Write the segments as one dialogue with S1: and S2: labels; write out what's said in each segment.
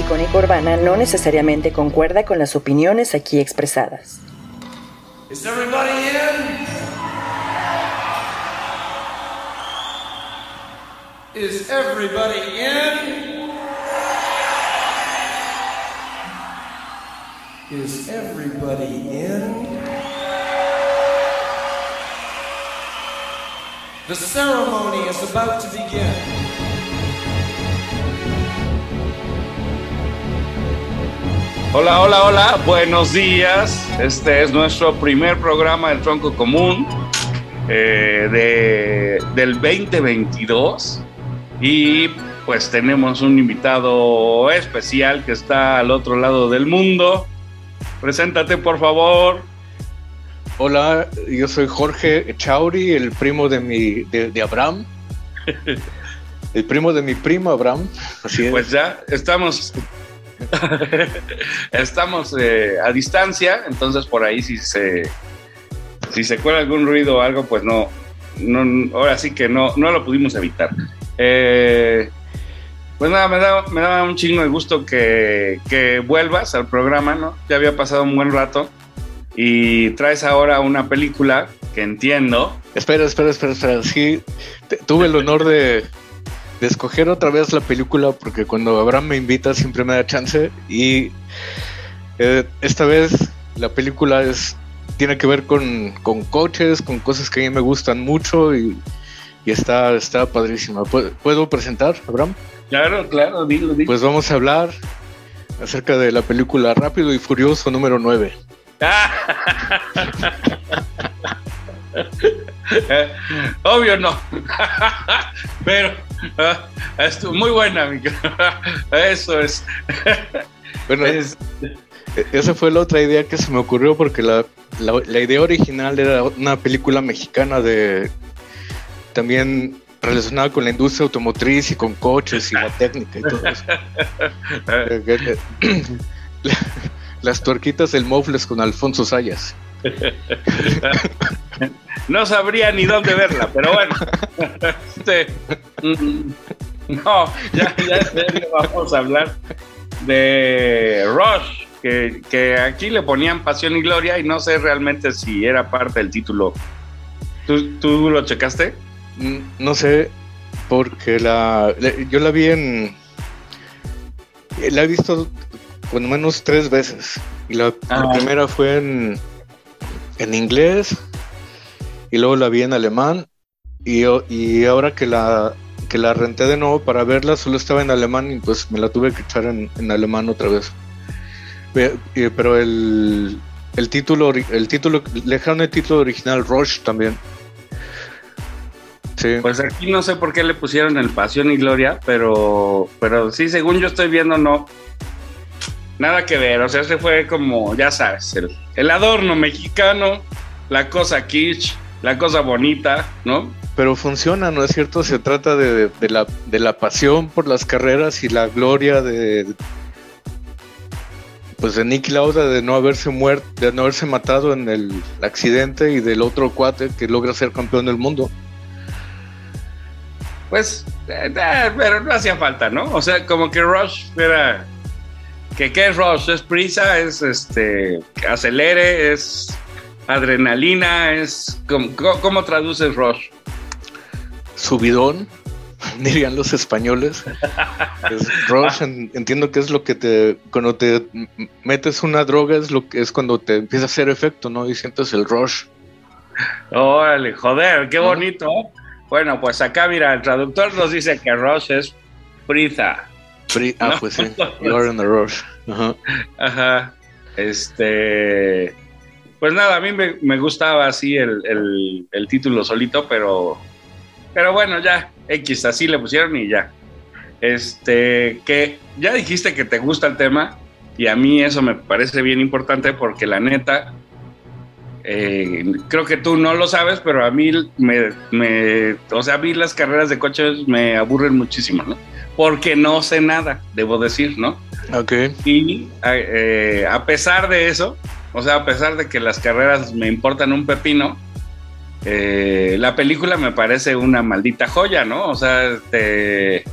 S1: icónica urbana no necesariamente concuerda con las opiniones aquí expresadas.
S2: Is everybody in? Is everybody in? Is everybody in? The ceremony is about to begin.
S3: Hola, hola, hola, buenos días. Este es nuestro primer programa del Tronco Común eh, de, del 2022 y pues tenemos un invitado especial que está al otro lado del mundo. Preséntate por favor.
S4: Hola, yo soy Jorge Chauri, el primo de mi de, de Abraham. el primo de mi primo Abraham.
S3: Así es. Pues ya estamos estamos eh, a distancia, entonces por ahí si se si se cuela algún ruido o algo, pues no, ahora sí que no, no lo pudimos evitar. Eh, pues nada, me da, me da un chingo de gusto que, que vuelvas al programa, ¿no? Ya había pasado un buen rato y traes ahora una película que entiendo.
S4: Espera, espera, espera, espera. Sí, tuve el honor de, de escoger otra vez la película porque cuando Abraham me invita siempre me da chance y eh, esta vez la película es tiene que ver con, con coches, con cosas que a mí me gustan mucho y, y está, está padrísima. ¿Puedo, ¿Puedo presentar, Abraham?
S3: Claro, claro, dilo, dilo.
S4: Pues vamos a hablar acerca de la película Rápido y Furioso número 9.
S3: Eh, Obvio no. Pero ah, estuvo muy buena, amigo. Eso es.
S4: Bueno,
S3: Es-
S4: E- Esa fue la otra idea que se me ocurrió porque la, la- la idea original era una película mexicana de también relacionada con la industria automotriz y con coches y la técnica y todo eso. Eh, que- la- Las tuerquitas del Mofles con Alfonso Sayas.
S3: No sabría ni dónde verla, pero bueno. Este, no, ya, ya en serio vamos a hablar de Rush, que, que aquí le ponían Pasión y Gloria y no sé realmente si era parte del título. ¿Tú, tú lo checaste?
S4: Mm, No sé, porque la, la- yo la vi en... La he visto cuando menos tres veces. Y la, la
S3: Ah.
S4: primera fue en, en inglés y luego la vi en alemán. Y, y ahora que la, que la renté de nuevo para verla, solo estaba en alemán y pues me la tuve que echar en, alemán otra vez. Pero el, el título, el título, le dejaron el título original Rush también. Sí.
S3: Pues aquí no sé por qué le pusieron el Pasión y Gloria, pero, pero sí, según yo estoy viendo, no. Nada que ver, o sea, ese fue como, ya sabes, el, el adorno mexicano, la cosa kitsch, la cosa bonita, ¿no?
S4: Pero funciona, ¿no es cierto? Se trata de, de la, de la pasión por las carreras y la gloria de pues de Nicky Lauda de no haberse muerto, de no haberse matado en el accidente y del otro cuate que logra ser campeón del mundo.
S3: Pues, eh, eh, pero no hacía falta, ¿no? O sea, como que Rush era. Que ¿Qué es Rush? Es prisa, es este. acelere, es adrenalina, es. ¿Cómo, cómo- traduces Rush?
S4: Subidón, dirían los españoles. Es rush, en- entiendo que es lo que te, cuando te metes una droga es lo que es cuando te empieza a hacer efecto, ¿no? Y sientes el rush.
S3: Órale, joder, qué
S4: ¿No?
S3: bonito. Bueno, pues acá, mira, el traductor nos dice que Rush es prisa.
S4: Pri- ah,
S3: No.
S4: pues sí, you're in the rush. Ajá.
S3: Ajá. Este. Pues nada, a mí me, me gustaba así el, el- el título solito, pero. Pero bueno, ya, X, así le pusieron y ya. Este, que ya dijiste que te gusta el tema, y a mí eso me parece bien importante porque la neta, eh, creo que tú no lo sabes, pero a mí me, me, o sea, a mí las carreras de coches me aburren muchísimo, ¿no? Porque no sé nada, debo decir, ¿no?
S4: Ok.
S3: Y eh, a pesar de eso, o sea, a pesar de que las carreras me importan un pepino, eh, la película me parece una maldita joya, ¿no? O sea, este, Eh,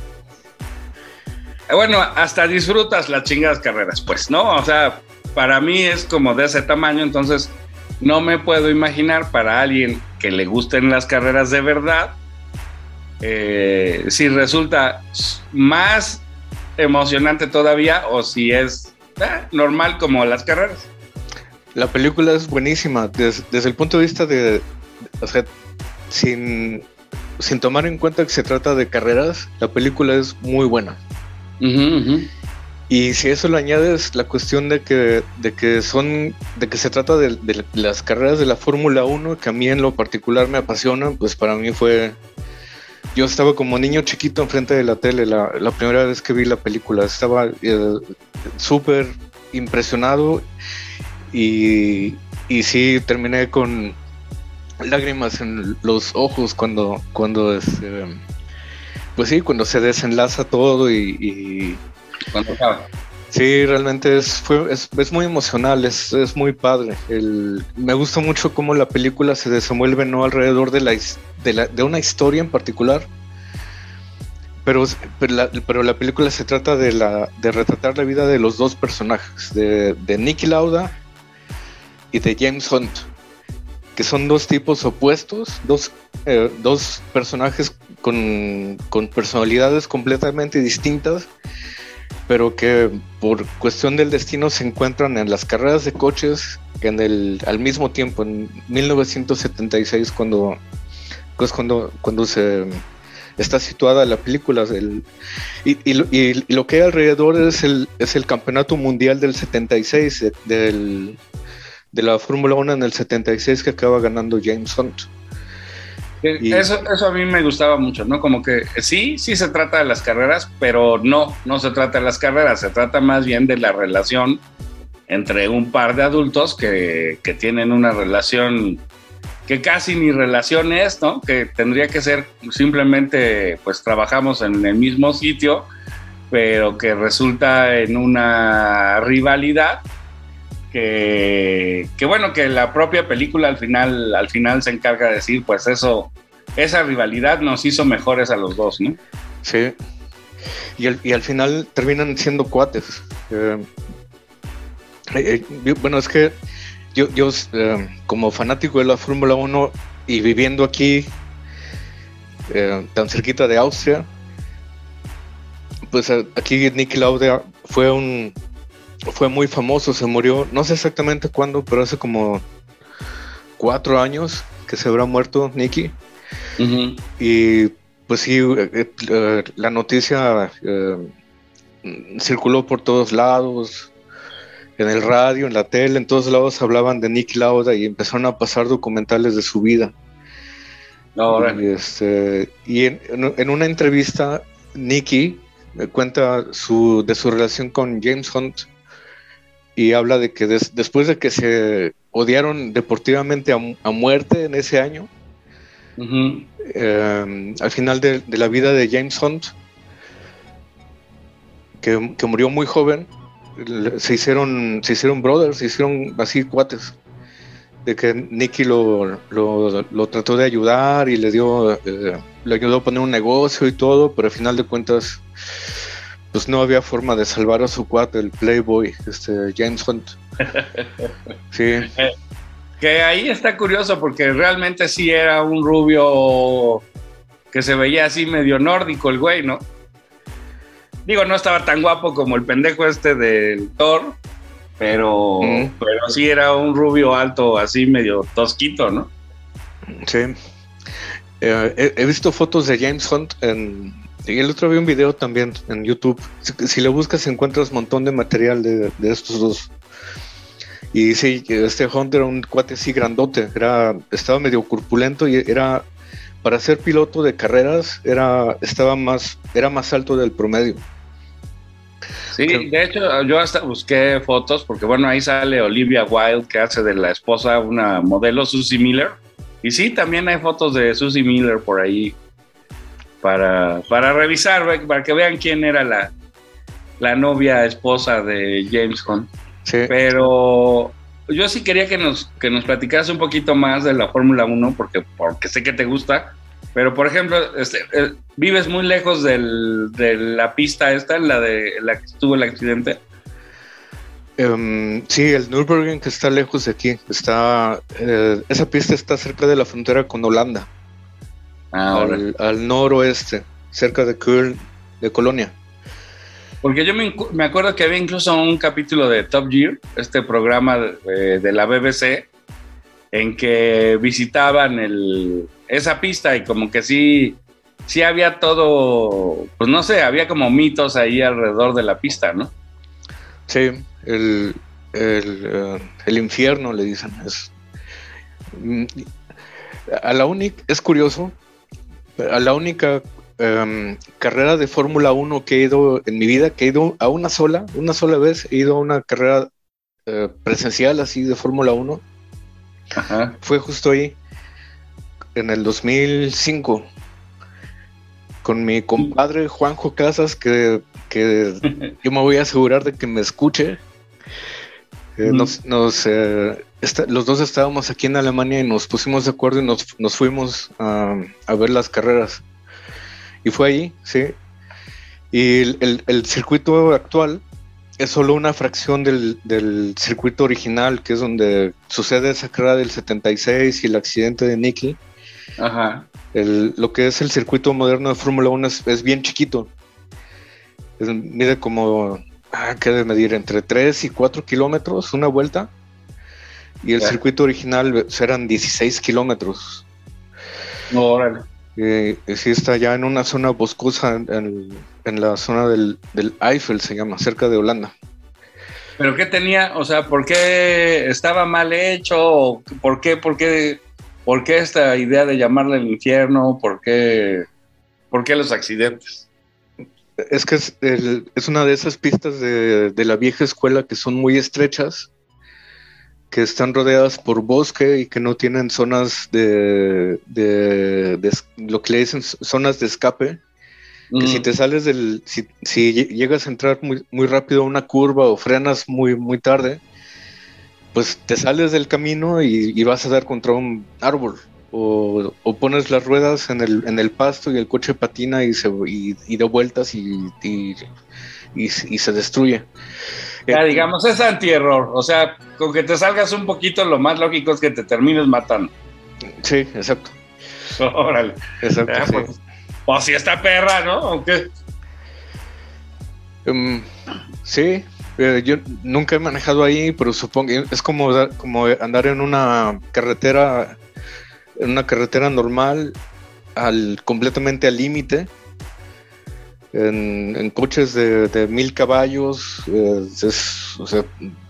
S3: Bueno, hasta disfrutas las chingadas carreras, pues, ¿no? O sea, para mí es como de ese tamaño, entonces no me puedo imaginar para alguien que le gusten las carreras de verdad, eh, si resulta más emocionante todavía o si es eh, normal como las carreras.
S4: La película es buenísima des- desde el punto de vista de, o sea, sin, sin tomar en cuenta que se trata de carreras, la película es muy buena. Y si eso le añades la cuestión de que, de que son, de que se trata de, de las carreras de la Fórmula 1, que a mí en lo particular me apasionan, pues para mí fue. Yo estaba como niño chiquito enfrente de la tele la, primera vez que vi la película. Estaba eh, súper impresionado y, y sí terminé con lágrimas en los ojos cuando, cuando este, pues sí, cuando se desenlaza todo y- y
S3: Cuando acaba.
S4: Sí, realmente es, fue, es, muy emocional, es, es muy padre. Me gusta mucho cómo la película se desenvuelve no alrededor de, la, de, la- de una historia en particular, pero, pero la película se trata de, la, de retratar la vida de los dos personajes, de, de Nicky Lauda y de James Hunt, que son dos tipos opuestos, dos, eh, dos personajes con, con personalidades completamente distintas pero que por cuestión del destino se encuentran en las carreras de coches en el, al mismo tiempo, en 1976, cuando, pues cuando, cuando se está situada la película. el- y, y lo- que hay alrededor es el, es el campeonato mundial del 76, de, del, de la Fórmula 1 en el 76 que acaba ganando James Hunt. Y-
S3: Eso, eso a mí me gustaba mucho, ¿no? Como que sí, sí se trata de las carreras, pero no, no se trata de las carreras, se trata más bien de la relación entre un par de adultos que, que tienen una relación que casi ni relación es, ¿no? Que tendría que ser simplemente, pues trabajamos en el mismo sitio, pero que resulta en una rivalidad que, bueno, que la propia película al final, al final se encarga de decir, pues eso, esa rivalidad nos hizo mejores a los dos, ¿no?
S4: Sí. Y al, final terminan siendo cuates. Eh, eh, yo- bueno, es que yo, yo eh, como fanático de la Fórmula 1 y viviendo aquí, eh, tan cerquita de Austria, pues eh, aquí Nicky Lauda fue un fue muy famoso, se murió, no sé exactamente cuándo, pero hace como cuatro años que se habrá muerto Nicky. Y pues sí, eh, eh, la noticia eh, circuló por todos lados, en el radio, en la tele, en todos lados hablaban de Nicky Lauda y empezaron a pasar documentales de su vida. Y, este, y en, una entrevista, Nicky eh, cuenta su, de su relación con James Hunt y habla de que des- después de que se odiaron deportivamente a, a muerte en ese año, eh, al final de, de la vida de James Hunt, que, que murió muy joven, se hicieron, se hicieron brothers, se hicieron así cuates. De que Nicky lo, lo, lo trató de ayudar y le dio, eh, le ayudó a poner un negocio y todo, pero al final de cuentas, pues no había forma de salvar a su cuate, el Playboy, este James Hunt. Sí,
S3: que ahí está curioso porque realmente sí era un rubio que se veía así medio nórdico el güey, ¿no? Digo, no estaba tan guapo como el pendejo este del Thor, pero,
S4: Mm.
S3: pero sí era un rubio alto, así medio tosquito, ¿no?
S4: Sí. Eh, he, he visto fotos de James Hunt en, y el otro vi un video también en YouTube. Si, si le buscas encuentras un montón de material de, de estos dos. Y sí, este Hunt era un cuate así grandote, era, estaba medio corpulento y era para ser piloto de carreras era estaba más era más alto del promedio.
S3: Sí,
S4: Creo-
S3: de hecho yo hasta busqué fotos porque bueno, ahí sale Olivia Wilde que hace de la esposa una modelo Susie Miller. Y sí, también hay fotos de Susie Miller por ahí para, para revisar, para que vean quién era la, la novia esposa de James Hunt.
S4: Sí.
S3: Pero yo sí quería que nos, que nos platicaras un poquito más de la Fórmula 1 porque, porque sé que te gusta. Pero, por ejemplo, este, eh, vives muy lejos del- de la pista esta, la de la que estuvo el accidente.
S4: Em, sí, el Nürburgring que está lejos de aquí. Está, eh, esa pista está cerca de la frontera con Holanda,
S3: Ahora.
S4: al, al noroeste, cerca de Köln, de Colonia.
S3: Porque yo me, me acuerdo que había incluso un capítulo de Top Gear, este programa de, de la BBC, en que visitaban el, esa pista y como que sí, sí había todo, pues no sé, había como mitos ahí alrededor de la pista, ¿no?
S4: Sí, el, el, eh, el infierno le dicen. Es, Mm, a la única, es curioso, la única em, carrera de Fórmula 1 que he ido en mi vida, que he ido a una sola, una sola vez, he ido a una carrera eh, presencial así de Fórmula 1,
S3: Ajá.
S4: fue justo ahí, en el 2005, con mi compadre Juanjo Casas, que, que yo me voy a asegurar de que me escuche. Eh,
S3: Mm.
S4: nos, nos, eh, los dos estábamos aquí en Alemania y nos pusimos de acuerdo y nos, nos fuimos a, a ver las carreras. Y fue ahí, sí. Y el, el- el circuito actual es solo una fracción del, del circuito original, que es donde sucede esa carrera del 76 y el accidente de Nicky.
S3: Ajá.
S4: El- lo que es el circuito moderno de Fórmula 1 es, es bien chiquito. Es- mide como, ah, ¿qué debe medir? Entre 3 y 4 kilómetros, una vuelta. Y el circuito original eh, eran 16 kilómetros.
S3: Órale.
S4: Eh, y sí está ya en una zona boscosa, en, en- en la zona del, del Eifel, se llama, cerca de Holanda.
S3: ¿Pero qué tenía? O sea, ¿por qué estaba mal hecho? ¿O ¿Por qué, por qué, por qué esta idea de llamarle el infierno? ¿Por qué, por qué los accidentes?
S4: Es que es, el- es una de esas pistas de, de la vieja escuela que son muy estrechas, que están rodeadas por bosque y que no tienen zonas de, de- lo que le dicen zonas de escape. Que
S3: Mm.
S4: si te sales del, si, si lle- llegas a entrar muy, muy rápido a una curva o frenas muy, muy tarde, pues te sales del camino y, y vas a dar contra un árbol. O, o pones las ruedas en el, en el pasto y el coche patina y, se, y, y da vueltas y, y, y se- destruye.
S3: Ya,
S4: Eh,
S3: digamos, es antierror. O sea, con que te salgas un poquito, lo más lógico es que te termines matando.
S4: Sí, exacto.
S3: Órale.
S4: exacto
S3: Ah,
S4: sí.
S3: pues, o si está perra, ¿no? Aunque.
S4: Em, sí, eh, yo nunca he manejado ahí, pero supongo es como, como andar en una carretera, en una carretera normal, al completamente al límite, en, coches de, mil caballos, es- o sea,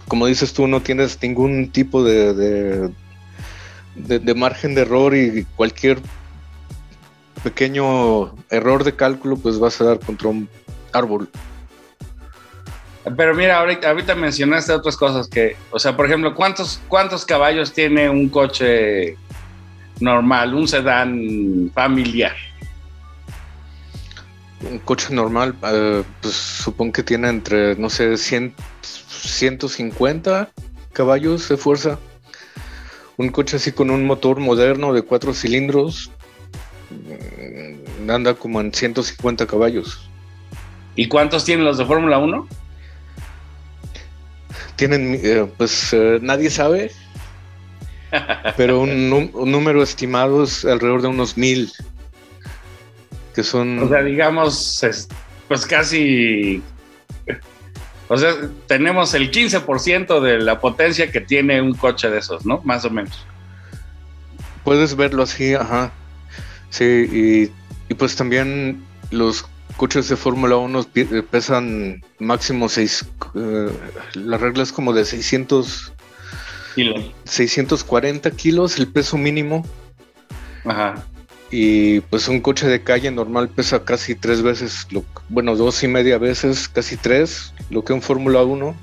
S4: como dices tú, no tienes ningún tipo de- de margen de error y cualquier pequeño error de cálculo, pues vas a dar contra un árbol.
S3: Pero mira, ahorita, ahorita mencionaste otras cosas que, o sea, por ejemplo, ¿cuántos, ¿cuántos caballos tiene un coche normal, un sedán familiar?
S4: Un coche normal, eh, pues supongo que tiene entre, no sé, 100, 150 caballos de fuerza. Un coche así con un motor moderno de cuatro cilindros mm, anda como en 150 caballos.
S3: ¿Y cuántos tienen los de Fórmula 1?
S4: Tienen, eh, pues eh, nadie sabe, pero un, nú- un número estimado es alrededor de unos mil. Que son...
S3: O sea, digamos, es- pues casi. O sea, tenemos el 15% de la potencia que tiene un coche de esos, ¿no? Más o menos.
S4: Puedes verlo así, ajá. Sí, y, y pues también los coches de Fórmula 1 pi- eh, pesan máximo 6, la regla es como de 600,
S3: Kilos.
S4: 640 kilos, el peso mínimo,
S3: Ajá.
S4: y pues un coche de calle normal pesa casi tres veces, lo, bueno, dos y media veces, casi tres, lo que un Fórmula 1.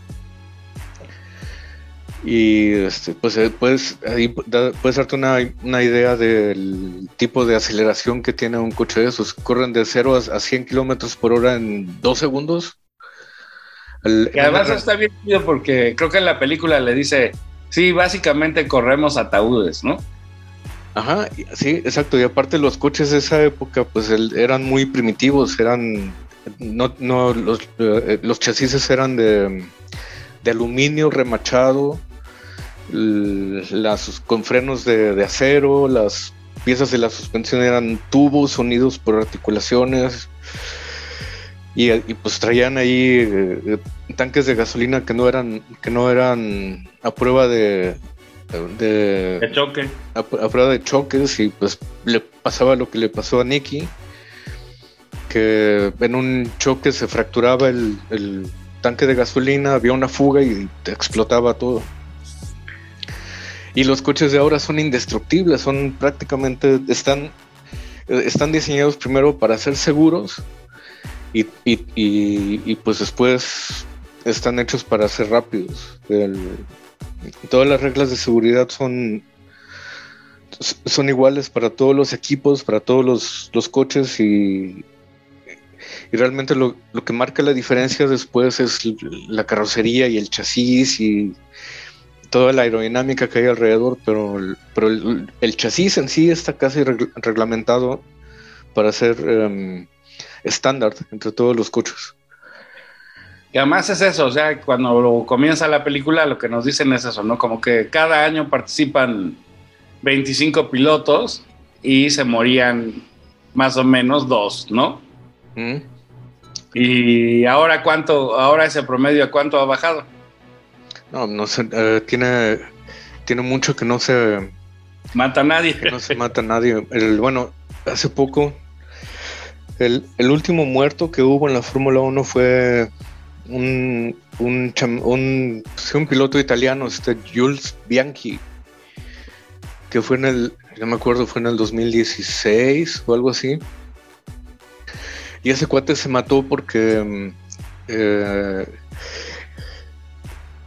S4: Y este, pues puedes, ahí da- puedes darte una, una idea del tipo de aceleración que tiene un coche de esos. Corren de 0 a, a 100 kilómetros por hora en dos segundos. El-
S3: Que además está bien porque creo que en la película le dice, sí, básicamente corremos ataúdes, ¿no?
S4: Ajá, sí, exacto. Y aparte los coches de esa época, pues eran muy primitivos, eran, no, no, los, eh, los chasis eran de, de aluminio remachado, las con frenos de, de acero, las piezas de la suspensión eran tubos unidos por articulaciones. Y, pues traían ahí eh, tanques de gasolina que no eran, que no eran a prueba de, de,
S3: De choque.
S4: a, a prueba de choques y pues le pasaba lo que le pasó a Nicky, que en un choque se fracturaba el, el tanque de gasolina, había una fuga y explotaba todo. Y los coches de ahora son indestructibles, son prácticamente, están, están diseñados primero para ser seguros y, y- y- y, pues después están hechos para ser rápidos. Todas las reglas de seguridad son son iguales para todos los equipos, para todos los, coches y, y realmente lo, lo que marca la diferencia después es la carrocería y el chasis y toda la aerodinámica que hay alrededor, pero, pero el, chasis en sí está casi regl- reglamentado para ser em, estándar entre todos los coches.
S3: Y además es eso, o sea, cuando comienza la película lo que nos dicen es eso, ¿no? Como que cada año participan 25 pilotos y se morían más o menos dos, ¿no?
S4: ¿Mm?
S3: Y ahora cuánto, ahora ese promedio a cuánto ha bajado.
S4: No, no sé, eh, tiene, tiene mucho que no se,
S3: Mata a nadie.
S4: que no se mata a nadie. El, bueno, hace poco, el, el último muerto que hubo en la Fórmula 1 fue un, un, un, un piloto italiano, este Jules Bianchi, que fue en el, no me acuerdo, fue en el 2016 o algo así. Y ese cuate se mató porque mm, eh,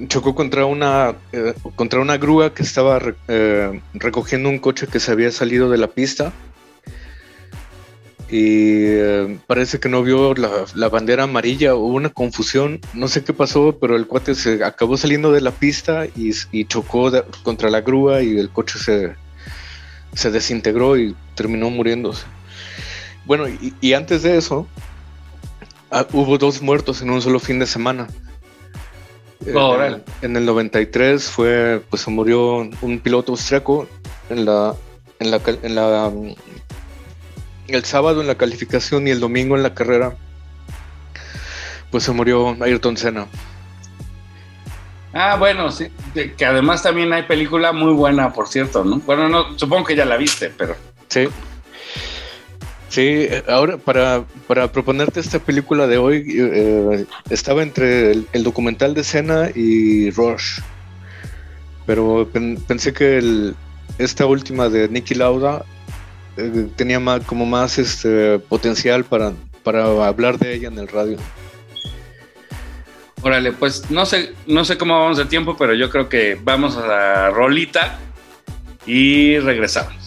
S4: chocó contra una eh, contra una grúa que estaba eh, recogiendo un coche que se había salido de la pista y eh, parece que no vio la, la bandera amarilla hubo una confusión no sé qué pasó pero el cuate se acabó saliendo de la pista y, y chocó de- contra la grúa y el coche se se desintegró y terminó muriéndose bueno y, y antes de eso ah, hubo dos muertos en un solo fin de semana en
S3: Oh,
S4: el-
S3: órale.
S4: en el 93 fue, pues se murió un piloto austriaco en la, en la, cal- en la, el sábado en la calificación y el domingo en la carrera, pues se murió Ayrton Senna.
S3: Ah, bueno, sí, que además también hay película muy buena, por cierto, ¿no? Bueno, no, supongo que ya la viste, pero
S4: Sí. Sí, ahora para, para proponerte esta película de hoy, eh, estaba entre el, el documental de Senna y Rush. Pero pen- pensé que el- esta última de Nicky Lauda eh, tenía más, como más este, potencial para, para hablar de ella en el radio.
S3: órale, pues no sé, no sé cómo vamos de tiempo, pero yo creo que vamos a la rolita y regresamos.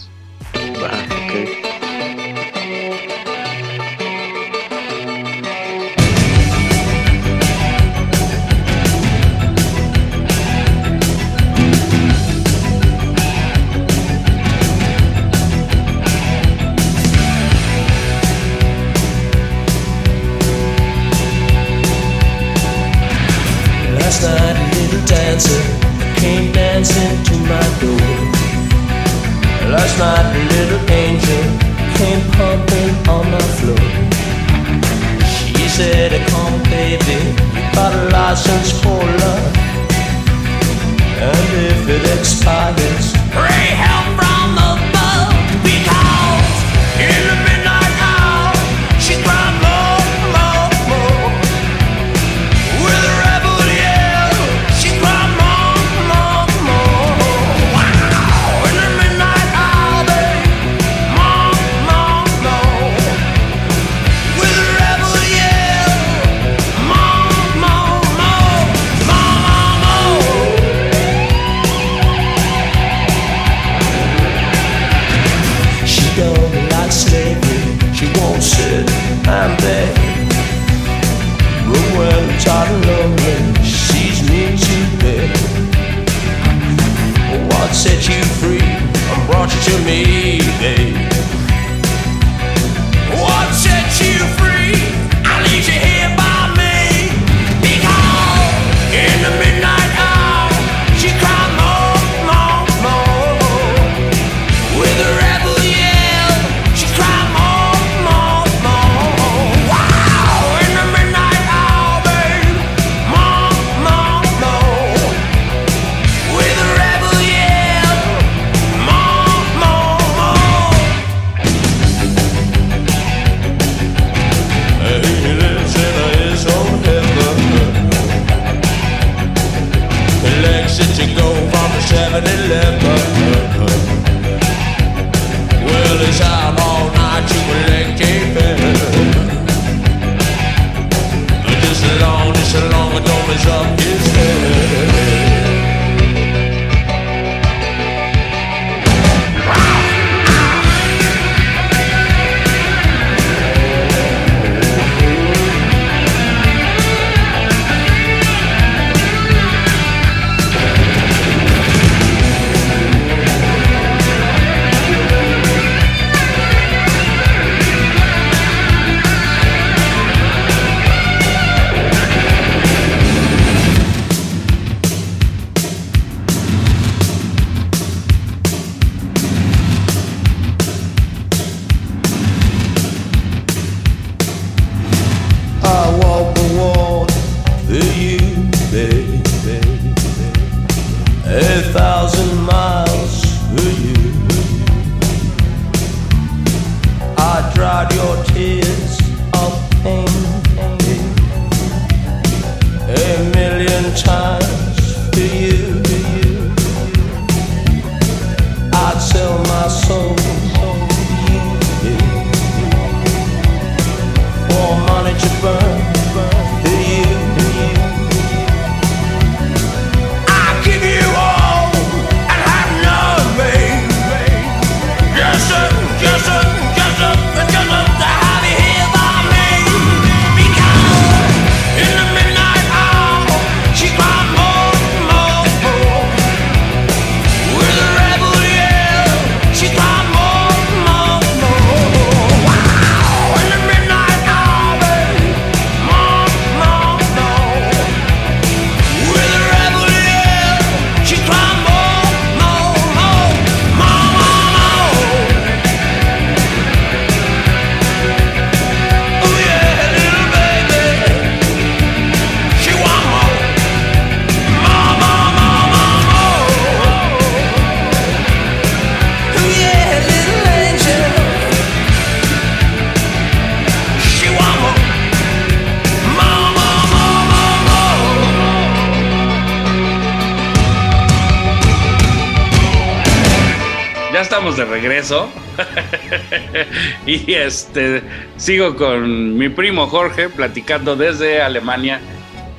S3: Y este sigo con mi primo Jorge platicando desde Alemania.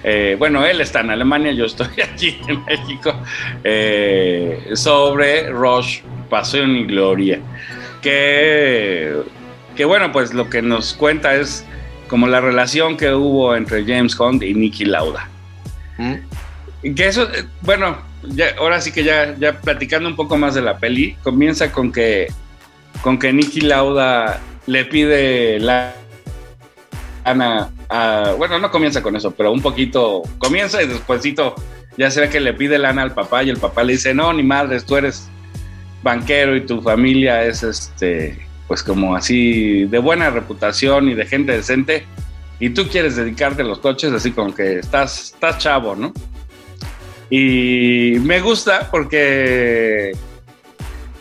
S3: Eh, bueno, él está en Alemania, yo estoy aquí en México. eh, sobre Rush, Pasión y Gloria. Que, que bueno, pues lo que nos cuenta es como la relación que hubo entre James Hunt y Nicky Lauda.
S4: ¿Mm?
S3: Que eso, eh, bueno, ya, ahora sí que ya, ya platicando un poco más de la peli, comienza con que, con que Nicky Lauda le pide la lana a, bueno, no comienza con eso, pero un poquito, comienza y despuésito ya será que le pide lana al papá y el papá le dice, no, ni madres, tú eres banquero y tu familia es este, pues como así de buena reputación y de gente decente y tú quieres dedicarte a los coches así como que estás, estás chavo, ¿no? Y me gusta porque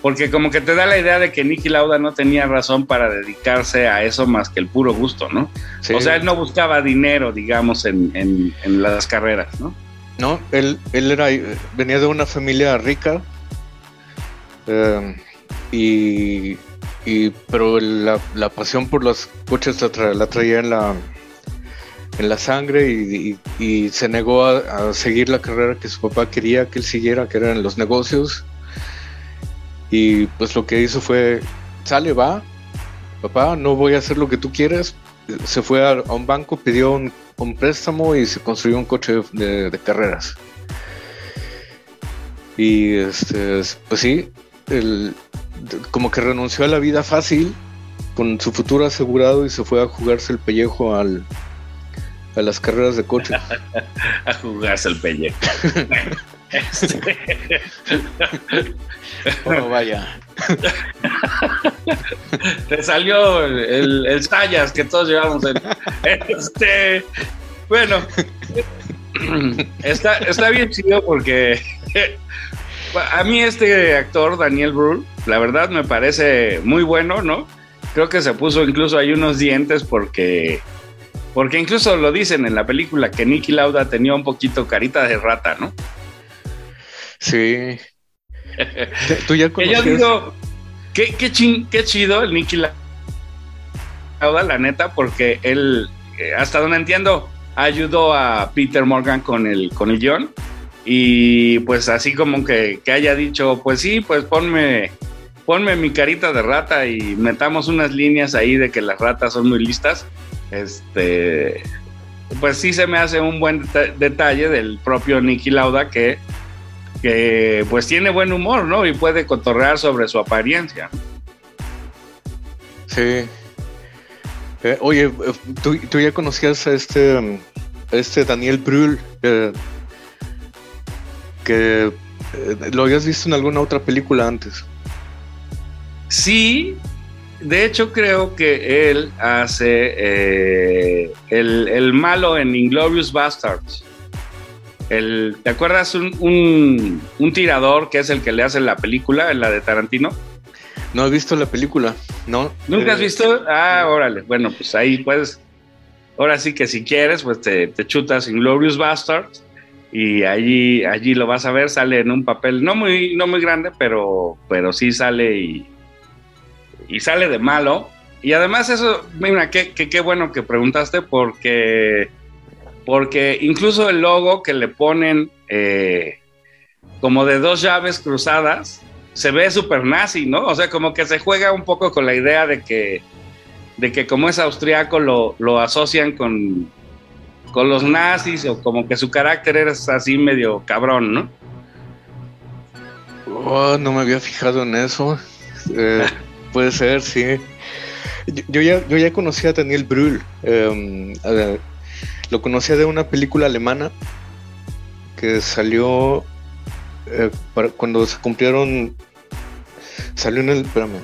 S3: porque como que te da la idea de que Nicky Lauda no tenía razón para dedicarse a eso más que el puro gusto, ¿no?
S4: Sí.
S3: O sea, él no buscaba dinero, digamos, en, en- en las carreras, ¿no?
S4: No, él, él era, venía de una familia rica, eh, y, y- pero la, la pasión por los coches la, tra- la traía en la, en la sangre y, y- y se negó a, a seguir la carrera que su papá quería que él siguiera, que eran los negocios. Y pues lo que hizo fue, sale, va, papá, no voy a hacer lo que tú quieres. Se fue a, a un banco, pidió un, un préstamo y se construyó un coche de, de carreras. Y este, pues sí, el- como que renunció a la vida fácil con su futuro asegurado y se fue a jugarse el pellejo al, a las carreras de coche.
S3: A jugarse el pellejo. Este,
S4: Bueno, vaya.
S3: te salió el, el Sayas que todos llevamos en. Este, bueno, está, está bien chido porque a mí este actor, Daniel Brühl, la verdad me parece muy bueno, ¿no? Creo que se puso incluso ahí unos dientes porque. Porque incluso lo dicen en la película que Nicky Lauda tenía un poquito carita de rata, ¿no?
S4: Sí. Tú ya
S3: Que yo digo, qué, qué, chin- qué chido el Nicky Lauda, la neta, porque él, eh, hasta donde entiendo, ayudó a Peter Morgan con el, con el guion. Y pues así como que, que haya dicho, pues sí, pues ponme, ponme mi carita de rata y metamos unas líneas ahí de que las ratas son muy listas. Este, pues sí se me hace un buen deta- detalle del propio Nicky Lauda que que pues tiene buen humor, ¿no? Y puede cotorrear sobre su apariencia.
S4: Sí. Eh, oye, eh, ¿tú, tú ya conocías a este, mm, este Daniel Brühl, eh, que eh, lo habías visto en alguna otra película antes.
S3: Sí, de hecho creo que él hace eh, el, el malo en Inglorious Bastards. El, ¿Te acuerdas un, un, un tirador que es el que le hace la película, en la de Tarantino?
S4: No he visto la película, ¿no?
S3: ¿Nunca has
S4: Eh,
S3: visto? Ah, órale. Bueno, pues ahí puedes. Ahora sí que si quieres, pues te, te chutas Inglorious Bastards y allí, allí lo vas a ver. Sale en un papel no muy, no muy grande, pero, pero sí sale y, y sale de malo. Y además, eso, mira, qué, qué, qué bueno que preguntaste, porque, porque incluso el logo que le ponen eh, como de dos llaves cruzadas se ve súper nazi, ¿no? O sea, como que se juega un poco con la idea de que, de que como es austriaco lo, lo asocian con, con los nazis o como que su carácter es así medio cabrón, ¿no?
S4: Oh, no me había fijado en eso. Eh, puede ser, sí. Yo, yo ya, yo ya conocía a Daniel Brühl. eh, lo conocía de una película alemana que salió eh, para- cuando se cumplieron. Salió en el. Espérame,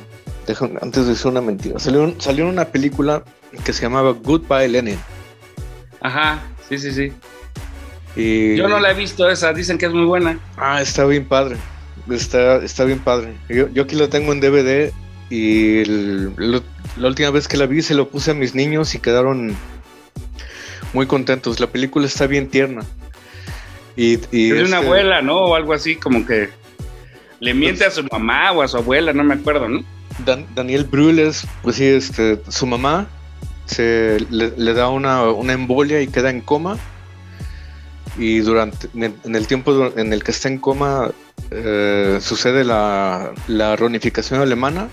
S4: déjame- antes de decir una mentira. Salió, salió en una película que se llamaba Goodbye Lenin.
S3: Ajá, sí, sí, sí.
S4: Y,
S3: Yo no la he visto esa, dicen que es muy buena.
S4: Ah, está bien padre. Está, está bien padre. Yo, yo aquí lo tengo en DVD y el- lo- la última vez que la vi se lo puse a mis niños y quedaron muy contentos. La película está bien tierna. Y, y
S3: es una
S4: este-
S3: abuela, ¿no? O algo así, como que le miente a su mamá o a su abuela, no me acuerdo, ¿no?
S4: Dan- Daniel Brühl es, pues sí, este, su mamá se le, le da una, una embolia y queda en coma. Y durante en en el tiempo en el que está en coma eh, sucede la, la reunificación alemana.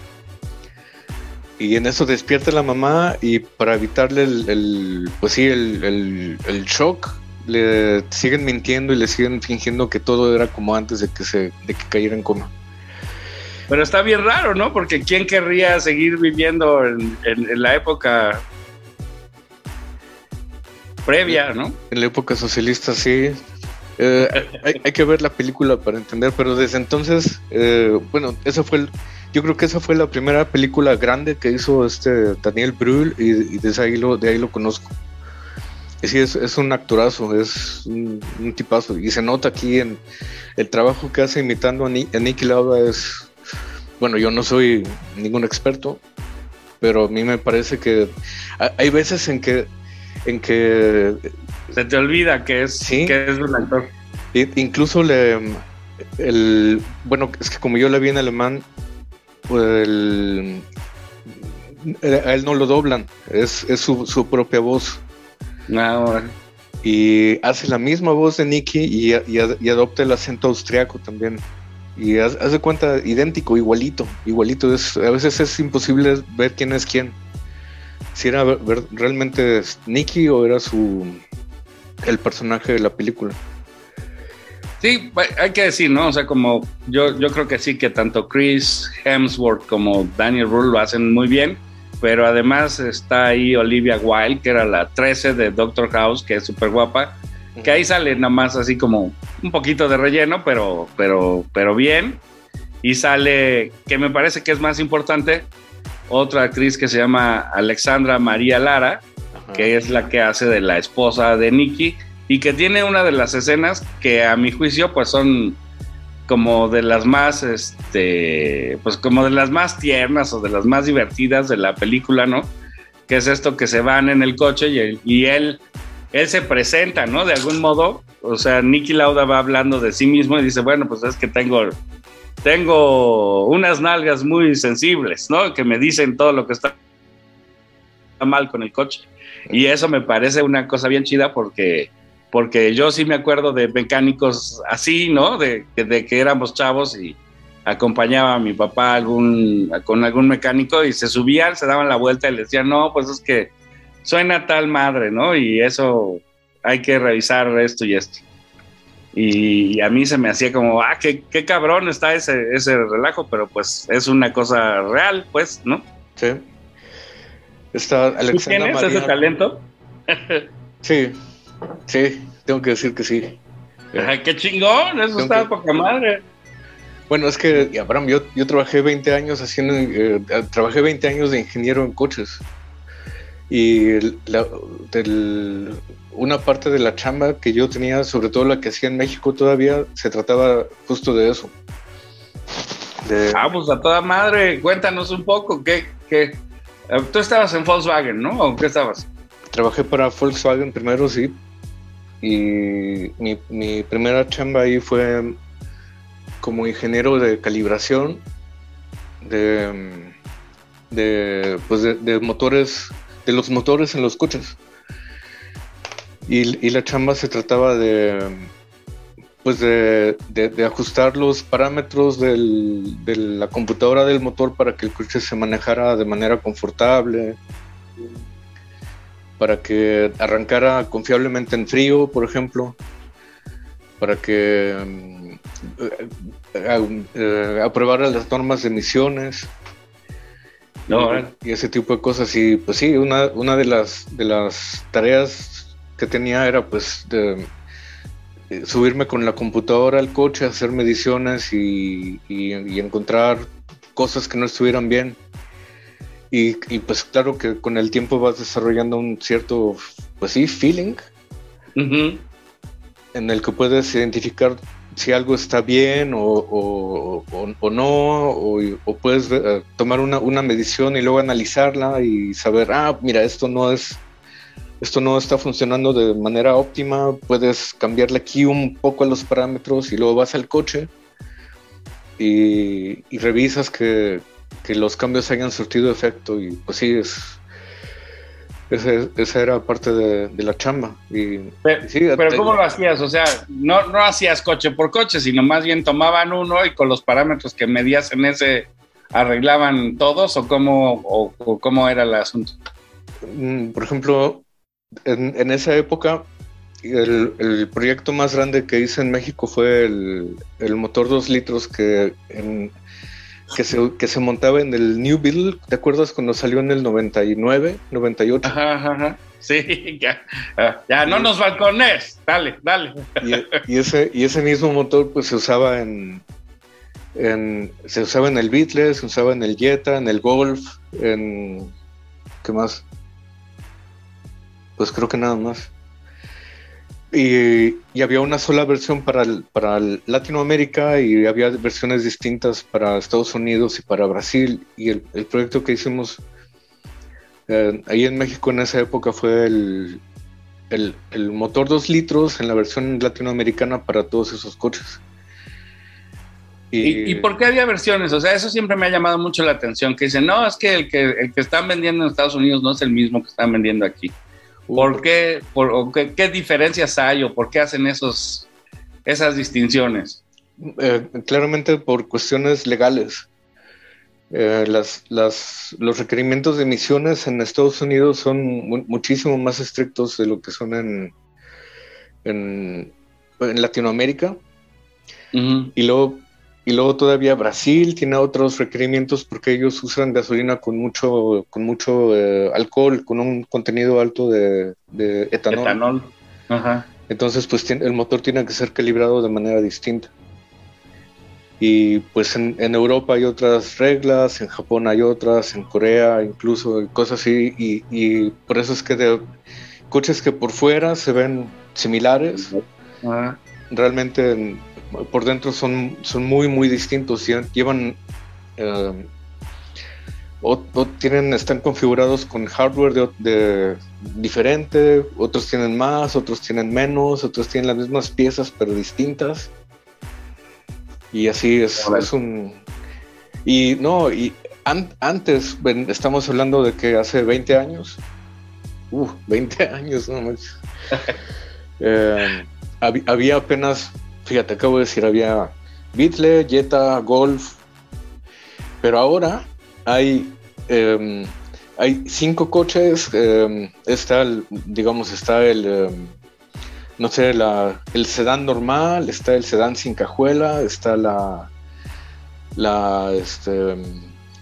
S4: Y en eso despierta la mamá y para evitarle el, el- pues sí, el, el- el shock, le siguen mintiendo y le siguen fingiendo que todo era como antes de que se de que cayera en coma.
S3: Pero está bien raro, ¿no? Porque ¿quién querría seguir viviendo en, en- en la época previa, ¿no?
S4: En la época socialista, sí. Eh, hay, que ver la película para entender, pero desde entonces, eh, bueno, esa fue, yo creo que esa fue la primera película grande que hizo este Daniel Brühl y, y ahí lo, de ahí lo conozco. Y sí, es, un actorazo, es un, tipazo y se nota aquí en el trabajo que hace imitando a, a Nicky Lauda es, bueno, yo no soy ningún experto, pero a mí me parece que ha- hay veces en que en que
S3: Se te olvida que es,
S4: Sí.
S3: que es un actor.
S4: Incluso le, el, bueno, es que como yo la vi en alemán, pues el- a él no lo doblan, es, es su, su propia voz.
S3: Ahora,
S4: Y hace la misma voz de Nicky y, y ad- y adopta el acento austriaco también. Y haz de cuenta, idéntico, igualito, igualito. Es, a veces es imposible ver quién es quién. Si era ver- realmente Nicky o era su el personaje de la película.
S3: Sí, hay que decir, ¿no? O sea, como yo, yo creo que sí, que tanto Chris Hemsworth como Daniel Brühl lo hacen muy bien, pero además está ahí Olivia Wilde, que era la 13 de Doctor House, que es súper guapa, que ahí sale nada más así como un poquito de relleno, pero, pero, pero bien. Y sale, que me parece que es más importante, otra actriz que se llama Alexandra María Lara, que es la que hace de la esposa de Nicky y que tiene una de las escenas que a mi juicio pues son como de las más este pues como de las más tiernas o de las más divertidas de la película, ¿no? Que es esto que se van en el coche y, él- él se presenta, ¿no? De algún modo o sea, Nicky Lauda va hablando de sí mismo y dice, bueno, pues es que tengo, tengo unas nalgas muy sensibles, ¿no? Que me dicen todo lo que está mal con el coche. Y eso me parece una cosa bien chida porque, porque yo sí me acuerdo de mecánicos así, ¿no? De, que éramos chavos y acompañaba a mi papá con algún mecánico y se subían, se daban la vuelta y le decían, no, pues es que suena tal madre, ¿no? Y eso hay que revisar esto y esto. Y a mí se me hacía como, ah, qué, qué cabrón está ese, ese relajo, pero pues es una cosa real, pues, ¿no?
S4: Sí. Está
S3: ¿Tú
S4: Alexandra
S3: tienes ese talento?
S4: Sí, sí, tengo que decir que sí.
S3: Qué chingón, eso
S4: Tengo
S3: está
S4: que-
S3: poca madre.
S4: Bueno, es que, Abraham, yo, yo trabajé 20 años haciendo, eh, trabajé 20 años de ingeniero en coches. Y el- la- del- una parte de la chamba que yo tenía, sobre todo la que hacía en México todavía, se trataba justo de eso. De,
S3: Ah, pues a toda madre, cuéntanos un poco, ¿qué, qué? Eh, Tú estabas en Volkswagen, ¿no? ¿O qué estabas?
S4: Trabajé para Volkswagen primero, sí. Y mi, primera chamba ahí fue como ingeniero de calibración de, de, pues de, de motores, de los motores en los coches. Y, y la chamba se trataba de, pues de, de- de ajustar los parámetros del- de la computadora del motor para que el coche se manejara de manera confortable, para que arrancara confiablemente en frío, por ejemplo, para que mm, eh, eh, eh, aprobara las normas de emisiones
S3: No,
S4: y,
S3: eh.
S4: y ese tipo de cosas. Y pues sí, una, una de las de las tareas que tenía era pues de, eh, subirme con la computadora al coche, hacer mediciones y, y- y encontrar cosas que no estuvieran bien. Y, y, pues claro que con el tiempo vas desarrollando un cierto, pues sí, feeling en el que puedes identificar si algo está bien o, o- o- o no, o, o puedes eh, tomar una, una medición y luego analizarla y saber, ah, mira, esto no es, esto no está funcionando de manera óptima, puedes cambiarle aquí un poco a los parámetros y luego vas al coche y, y revisas que, que los cambios hayan surtido efecto y pues sí, es... Ese- esa era parte de, de la chamba. Y,
S3: Pero,
S4: sí,
S3: pero
S4: te-
S3: ¿cómo lo hacías? O sea, no, no hacías coche por coche, sino más bien tomaban uno y con los parámetros que medías en ese arreglaban todos o cómo, o, o cómo era el asunto.
S4: Mm, Por ejemplo, en, en esa época, el, el proyecto más grande que hice en México fue el, el motor 2 litros que, en- que, se, que se montaba en el New Beetle. ¿Te acuerdas cuando salió en el 99, 98?
S3: Ajá, ajá, ajá. Sí, ya, ah, ya no nos balcones. Dale, dale.
S4: Y, y ese, y ese mismo motor pues se usaba en, en- se usaba en el Beetle, se usaba en el Jetta, en el Golf, en ¿qué más? Pues creo que nada más. Y, y había una sola versión para, el- para el Latinoamérica y había versiones distintas para Estados Unidos y para Brasil. Y el, el proyecto que hicimos eh, ahí en México en esa época fue el, el, el motor 2 litros en la versión latinoamericana para todos esos coches.
S3: ¿Y, y por qué había versiones? O sea, eso siempre me ha llamado mucho la atención, que dicen, no, es que el que, el que están vendiendo en Estados Unidos no es el mismo que están vendiendo aquí. ¿Por qué, por, qué, qué diferencias hay o por qué hacen esos, esas distinciones?
S4: Eh, claramente por cuestiones legales. Eh, las, las, los requerimientos de emisiones en Estados Unidos son mu- muchísimo más estrictos de lo que son en, en, en Latinoamérica. Y luego, y luego todavía Brasil tiene otros requerimientos porque ellos usan gasolina con mucho, con mucho eh, alcohol, con un contenido alto de, de etanol.
S3: Etanol. Ajá.
S4: Entonces, pues el motor tiene que ser calibrado de manera distinta. Y pues en, en Europa hay otras reglas, en Japón hay otras, en Corea incluso, cosas así. Y, y por eso es que de coches que por fuera se ven similares,
S3: Ajá.
S4: realmente en- por dentro son, son muy, muy distintos. Lle- Llevan. eh, o, o tienen, están configurados con hardware de, de- diferente, otros tienen más, otros tienen menos, otros tienen las mismas piezas pero distintas. Y así es, es un... Y no, y an- antes, ven, estamos hablando de que hace 20 años, uh, 20 años, no manches. Eh, hab- había apenas, fíjate, acabo de decir, había Beatle, Jetta, Golf, pero ahora hay, em, hay cinco coches, em, está el, digamos, está el, em, no sé, el sedán normal, está el sedán sin cajuela, está la, la, este,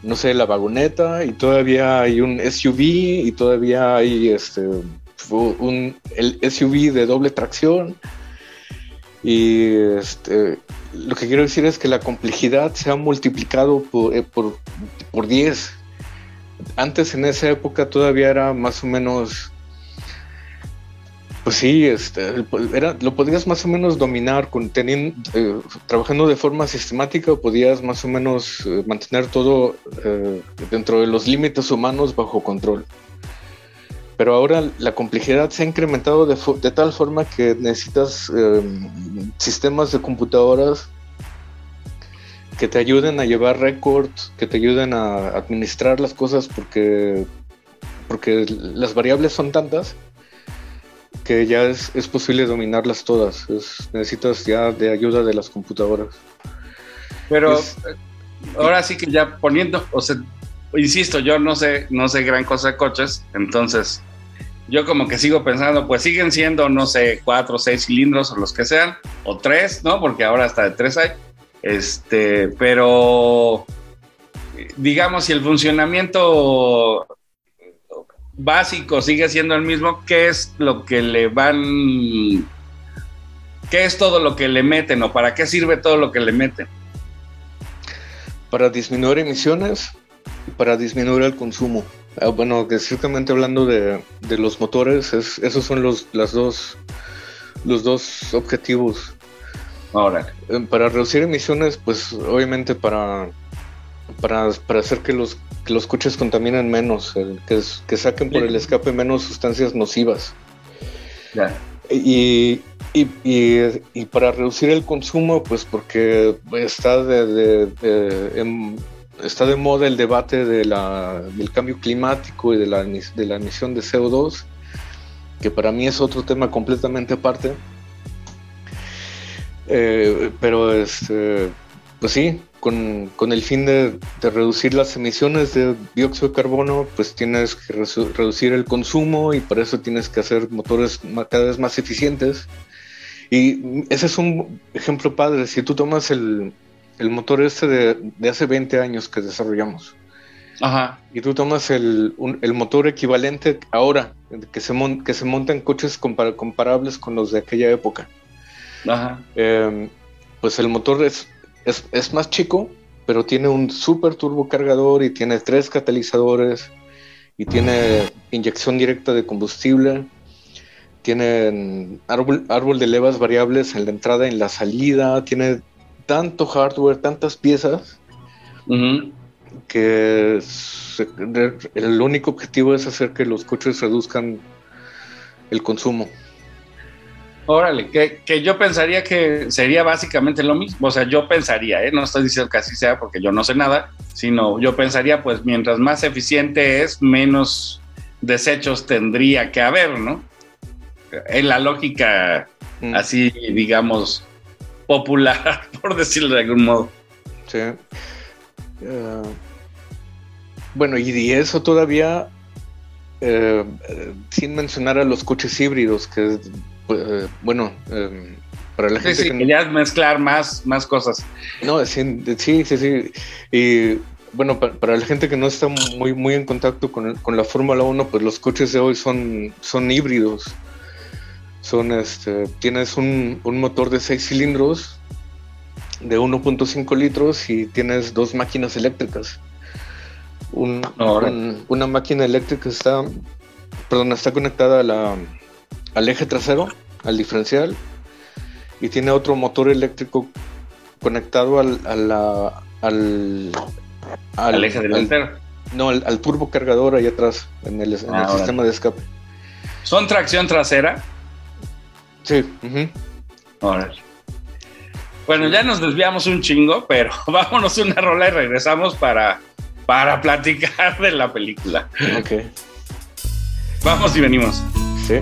S4: no sé, la vagoneta y todavía hay un SUV y todavía hay, este, un, el SUV de doble tracción. Y este, lo que quiero decir es que la complejidad se ha multiplicado por, eh, por, por 10. Antes en esa época todavía era más o menos, pues sí, este, era, lo podías más o menos dominar con teniendo, eh, trabajando de forma sistemática, podías más o menos eh, mantener todo dentro de los límites humanos bajo control. Pero ahora la complejidad se ha incrementado de, de tal forma que necesitas eh, sistemas de computadoras que te ayuden a llevar récords, que te ayuden a administrar las cosas porque, porque las variables son tantas que ya es, es posible dominarlas todas. Es- necesitas ya de ayuda de las computadoras.
S3: Pero
S4: Es-
S3: eh, ahora sí que ya poniendo, o sea, insisto, yo no sé, no sé gran cosa de coches, entonces yo como que sigo pensando, pues siguen siendo, no sé, cuatro o seis cilindros o los que sean, o tres, ¿no? Porque ahora hasta de tres hay. Este, pero digamos, si el funcionamiento básico sigue siendo el mismo, ¿qué es lo que le van, qué es todo lo que le meten o para qué sirve todo lo que le meten?
S4: para disminuir emisiones para disminuir el consumo. Ah, bueno, que ciertamente hablando de, de los motores, es- esos son los, las dos, los dos objetivos.
S3: Ahora,
S4: Eh, Para reducir emisiones, pues obviamente para, para, para hacer que los, que los coches contaminen menos, que, que saquen por el escape menos sustancias nocivas.
S3: ya.
S4: Y, y, y- y para reducir el consumo, pues porque está de, de- de- em- está de moda el debate del cambio climático y de la, emisión de CO2, que para mí es otro tema completamente aparte. Eh, pero este, pues sí, con, el fin de, de reducir las emisiones de dióxido de carbono, pues tienes que reducir el consumo y para eso tienes que hacer motores cada vez más eficientes. Y ese es un ejemplo padre. Si tú tomas el, el motor este de, de hace 20 años que desarrollamos
S3: Ajá.
S4: y tú tomas el, un- el motor equivalente ahora, que se, mon- que se monta en coches compar- comparables con los de aquella época,
S3: Ajá.
S4: eh, pues el motor es, es, es más chico, pero tiene un super turbocargador y tiene tres catalizadores y tiene inyección directa de combustible. Tiene árbol, árbol de levas variables en la entrada y en la salida. Tiene tanto hardware, tantas piezas que se- el único objetivo es hacer que los coches reduzcan el consumo.
S3: Órale, que, que yo pensaría que sería básicamente lo mismo. O sea, yo pensaría, ¿eh? no estoy diciendo que así sea porque yo no sé nada, sino yo pensaría, pues mientras más eficiente es, menos desechos tendría que haber, ¿no? En la lógica
S4: Mm,
S3: así, digamos, popular, por decirlo de algún modo.
S4: sí. Eh, bueno, y de eso todavía, eh, sin mencionar a los coches híbridos, que, eh, bueno, eh, para la
S3: Sí,
S4: gente
S3: sí,
S4: que
S3: que ya es mezclar más, más cosas.
S4: No, sí, sí, sí, sí. Y bueno, pa- para, la gente que no está muy, muy en contacto con, con la Fórmula 1, pues los coches de hoy son, son híbridos. Son, este, tienes un, un motor de 6 cilindros de 1.5 litros y tienes dos máquinas eléctricas. Un-
S3: Órale.
S4: un- una máquina eléctrica está, perdón, está conectada a la, al eje trasero, al diferencial, y tiene otro motor eléctrico conectado al, a la- al,
S3: Al, eje delantero.
S4: no, al, turbo cargador ahí atrás, en el, en
S3: Ah,
S4: el sistema de escape.
S3: ¿Son tracción trasera?
S4: Sí.
S3: Órale. Bueno, ya nos desviamos un chingo, pero vámonos una rola y regresamos para, para platicar de la película.
S4: Ok.
S3: Vamos y venimos.
S4: Sí.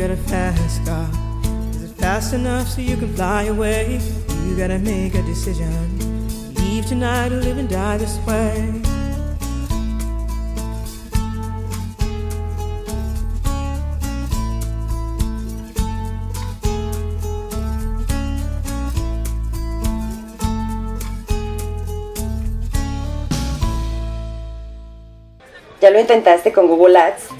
S5: got a fast car. Is it fast enough so you can fly away? You gotta make a decision. Leave tonight or live and die this way.
S1: ¿Ya lo intentaste con Google Ads?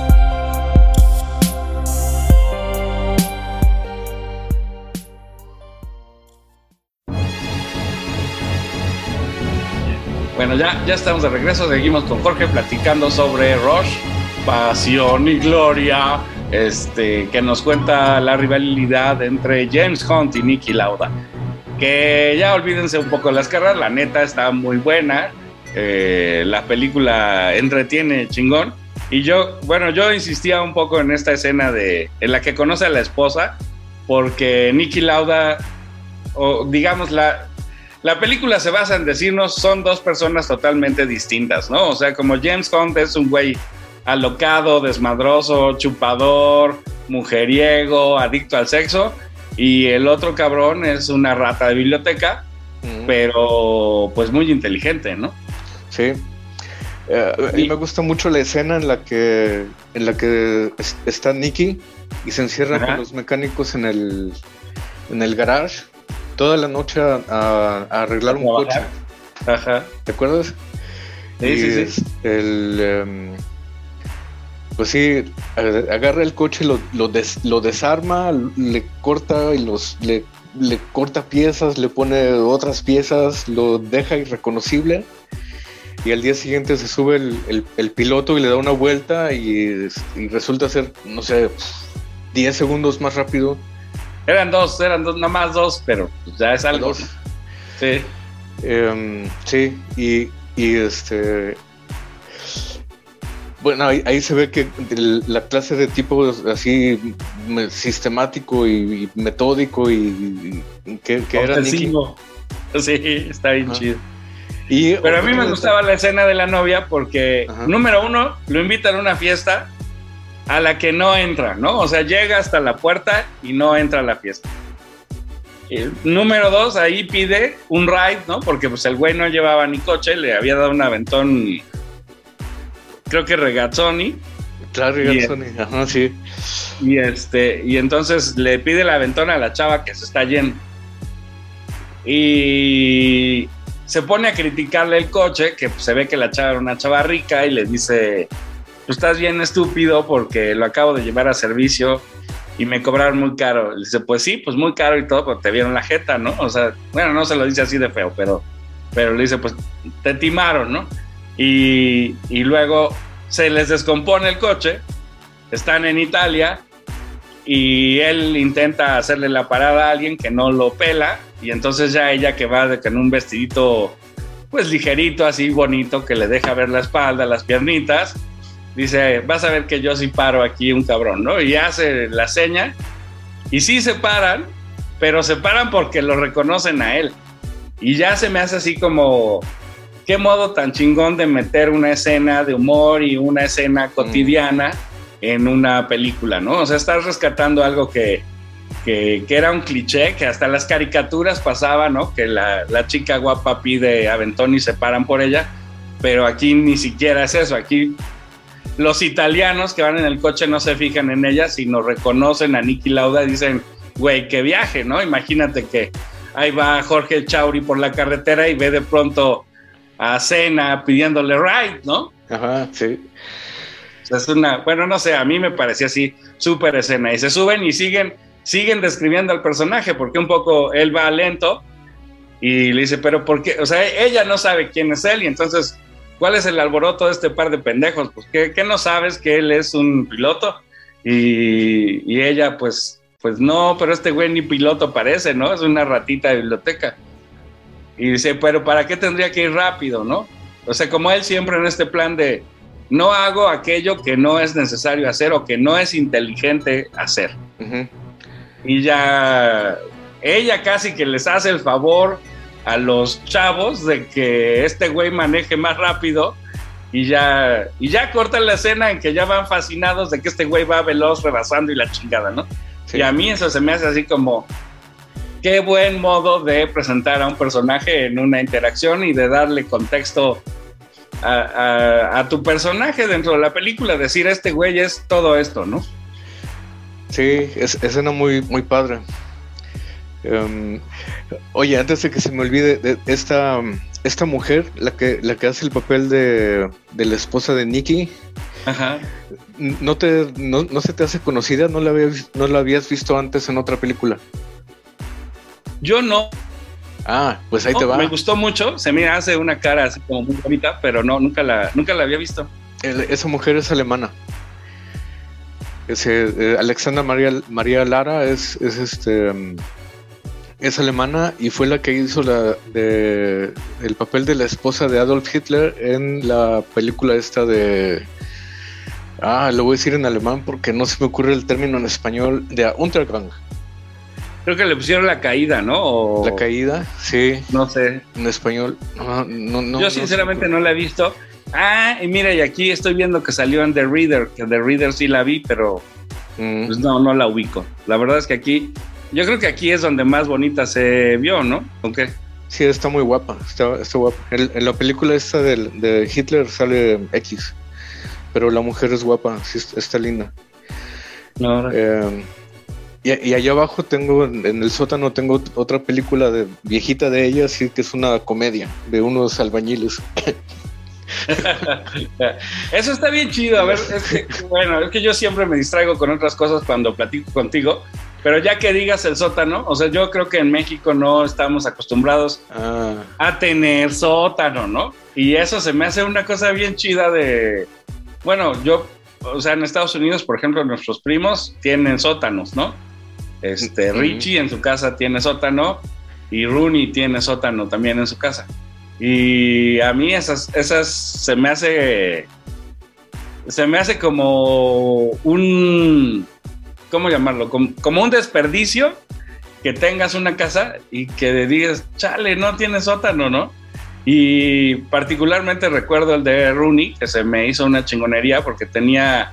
S3: Bueno, ya, ya estamos de regreso. Seguimos con Jorge platicando sobre Rush, Pasión y Gloria. Este, que nos cuenta la rivalidad entre James Hunt y Nicky Lauda. Que ya olvídense un poco las carreras, la neta está muy buena. eh, la película entretiene chingón. Y yo, bueno, yo insistía un poco en esta escena de, en la que conoce a la esposa, porque Nicky Lauda, o digamos, la, la película se basa en decirnos son dos personas totalmente distintas, ¿no? O sea, como James Hunt es un güey alocado, desmadroso, chupador, mujeriego, adicto al sexo, y el otro cabrón es una rata de biblioteca,
S4: Mm,
S3: pero pues muy inteligente, ¿no?
S4: Sí. Eh, a mí
S3: Y-
S4: me gusta mucho la escena en la que en la que es- está Nicky y se encierra
S3: Ajá.
S4: con los mecánicos en el en el garage toda la noche a, a- a arreglar un coche.
S3: Ajá.
S4: ¿Te acuerdas?
S3: Sí,
S4: Y
S3: sí, sí.
S4: El, em, pues sí, agarra el coche, lo, lo, des- lo desarma, le corta y los le, le corta piezas, le pone otras piezas, lo deja irreconocible. Y al día siguiente se sube el, el- el piloto y le da una vuelta y, y resulta ser, no sé, 10 segundos más rápido.
S3: Eran dos, eran dos, nada más dos, pero pues, ya es algo.
S4: Dos.
S3: Sí.
S4: Em, sí, y, y este. Bueno, ahí, ahí se ve que el- la clase de tipo así sistemático y, y metódico y, y que, que era Nicky.
S3: Sí, está bien
S4: Ajá.
S3: chido.
S4: Y
S3: Pero a mí me gustaba la escena de la novia porque,
S4: Ajá.
S3: número uno, lo invitan a una fiesta a la que no entra, ¿no? O sea, llega hasta la puerta y no entra a la fiesta. Eh, número dos, ahí pide un ride, ¿no? Porque pues el güey no llevaba ni coche, le había dado un aventón, creo que regazzoni,
S4: Claro,
S3: Bien.
S4: Garzoni, ajá, sí.
S3: y este, y entonces le pide el aventón a la chava que se está yendo. Y se pone a criticarle el coche, que pues, se ve que la chava era una chava rica, y le dice, tú estás bien estúpido porque lo acabo de llevar a servicio y me cobraron muy caro. Le dice, pues sí, pues muy caro y todo, pero te vieron la jeta, ¿no? O sea, bueno, no se lo dice así de feo, pero, pero le dice, pues te timaron, ¿no? Y, y luego se les descompone el coche, están en Italia y él intenta hacerle la parada a alguien que no lo pela y entonces ya ella que va de, con un vestidito pues ligerito, así bonito, que le deja ver la espalda, las piernitas, dice, vas a ver que yo sí paro aquí un cabrón, ¿no? Y hace la seña y sí se paran, pero se paran porque lo reconocen a él. Y ya se me hace así como, qué modo tan chingón de meter una escena de humor y una escena cotidiana en una película, ¿no? O sea, estás rescatando algo que, que, que era un cliché, que hasta las caricaturas pasaba, ¿no? Que la, la chica guapa pide aventón y se paran por ella, pero aquí ni siquiera es eso, aquí los italianos que van en el coche no se fijan en ella, sino reconocen a Nicky Lauda y dicen, güey, qué viaje, ¿no? Imagínate que ahí va Jorge Chauri por la carretera y ve de pronto a Cena pidiéndole ride, ¿no?
S4: Ajá, sí.
S3: Es una, bueno, no sé, a mí me parecía así súper escena. Y se suben y siguen, siguen describiendo al personaje, porque un poco él va lento y le dice, pero ¿por qué? O sea, ella no sabe quién es él y entonces, ¿cuál es el alboroto de este par de pendejos? Pues, ¿qué, qué no sabes que él es un piloto? Y, y ella, pues, pues no, pero este güey ni piloto parece, ¿no? Es una ratita de biblioteca. Y dice, pero ¿para qué tendría que ir rápido, no? O sea, como él siempre en este plan de no hago aquello que no es necesario hacer o que no es inteligente hacer.
S4: Ujú.
S3: Y ya ella casi que les hace el favor a los chavos de que este güey maneje más rápido y ya, y ya cortan la escena en que ya van fascinados de que este güey va veloz rebasando y la chingada, ¿no?
S4: Sí.
S3: Y a mí eso se me hace así como, qué buen modo de presentar a un personaje en una interacción y de darle contexto a, a- a tu personaje dentro de la película, decir, este güey es todo esto, ¿no?
S4: Sí, es escena muy, muy padre. Em, oye, antes de que se me olvide, de esta, esta mujer, la que, la que hace el papel de, de la esposa de Nicky,
S3: Ajá.
S4: ¿no, te, no, no se te hace conocida? ¿No la, habías, ¿No la habías visto antes en otra película?
S3: Yo no,
S4: Ah, pues ahí
S3: no,
S4: te va.
S3: me gustó mucho, se me hace una cara así como muy bonita, pero no, nunca la, nunca la había visto.
S4: El- esa mujer es alemana. Ese, eh, Alexandra María, María Lara es, es este mm, es alemana y fue la que hizo la de el papel de la esposa de Adolf Hitler en la película esta de ah lo voy a decir en alemán porque no se me ocurre el término en español de Untergang
S3: Creo que le pusieron la caída, ¿no? O-
S4: la caída sí
S3: No sé.
S4: en español no no no
S3: Yo sinceramente no la he visto. Ah, y mira, y aquí estoy viendo que salió en The Reader, que The Reader sí la vi, pero
S4: Mm,
S3: pues no, no la ubico. La verdad es que aquí, yo creo que aquí es donde más bonita se vio, ¿no? ¿Con qué?
S4: Sí, está muy guapa, está, está guapa. En, en la película esta de, Hitler sale X, pero la mujer es guapa, sí, está, linda.
S3: No,
S4: Eh, y, y allá abajo tengo, en el sótano tengo ot- otra película de viejita de ella, sí que es una comedia de unos albañiles.
S3: Eso está bien chido. A ver, es que, bueno, es que yo siempre me distraigo con otras cosas cuando platico contigo, pero ya que digas el sótano, o sea, yo creo que en México no estamos acostumbrados
S4: Ah,
S3: a tener sótano, ¿no? Y eso se me hace una cosa bien chida de, bueno, yo, o sea, en Estados Unidos, por ejemplo, nuestros primos tienen sótanos, ¿no? Este. Richie en su casa tiene sótano y Rooney tiene sótano también en su casa. Y a mí esas, esas se me hace, se me hace como un, ¿cómo llamarlo? Como, como un desperdicio que tengas una casa y que digas, chale, no tiene sótano, ¿no? Y particularmente recuerdo el de Rooney, que se me hizo una chingonería porque tenía,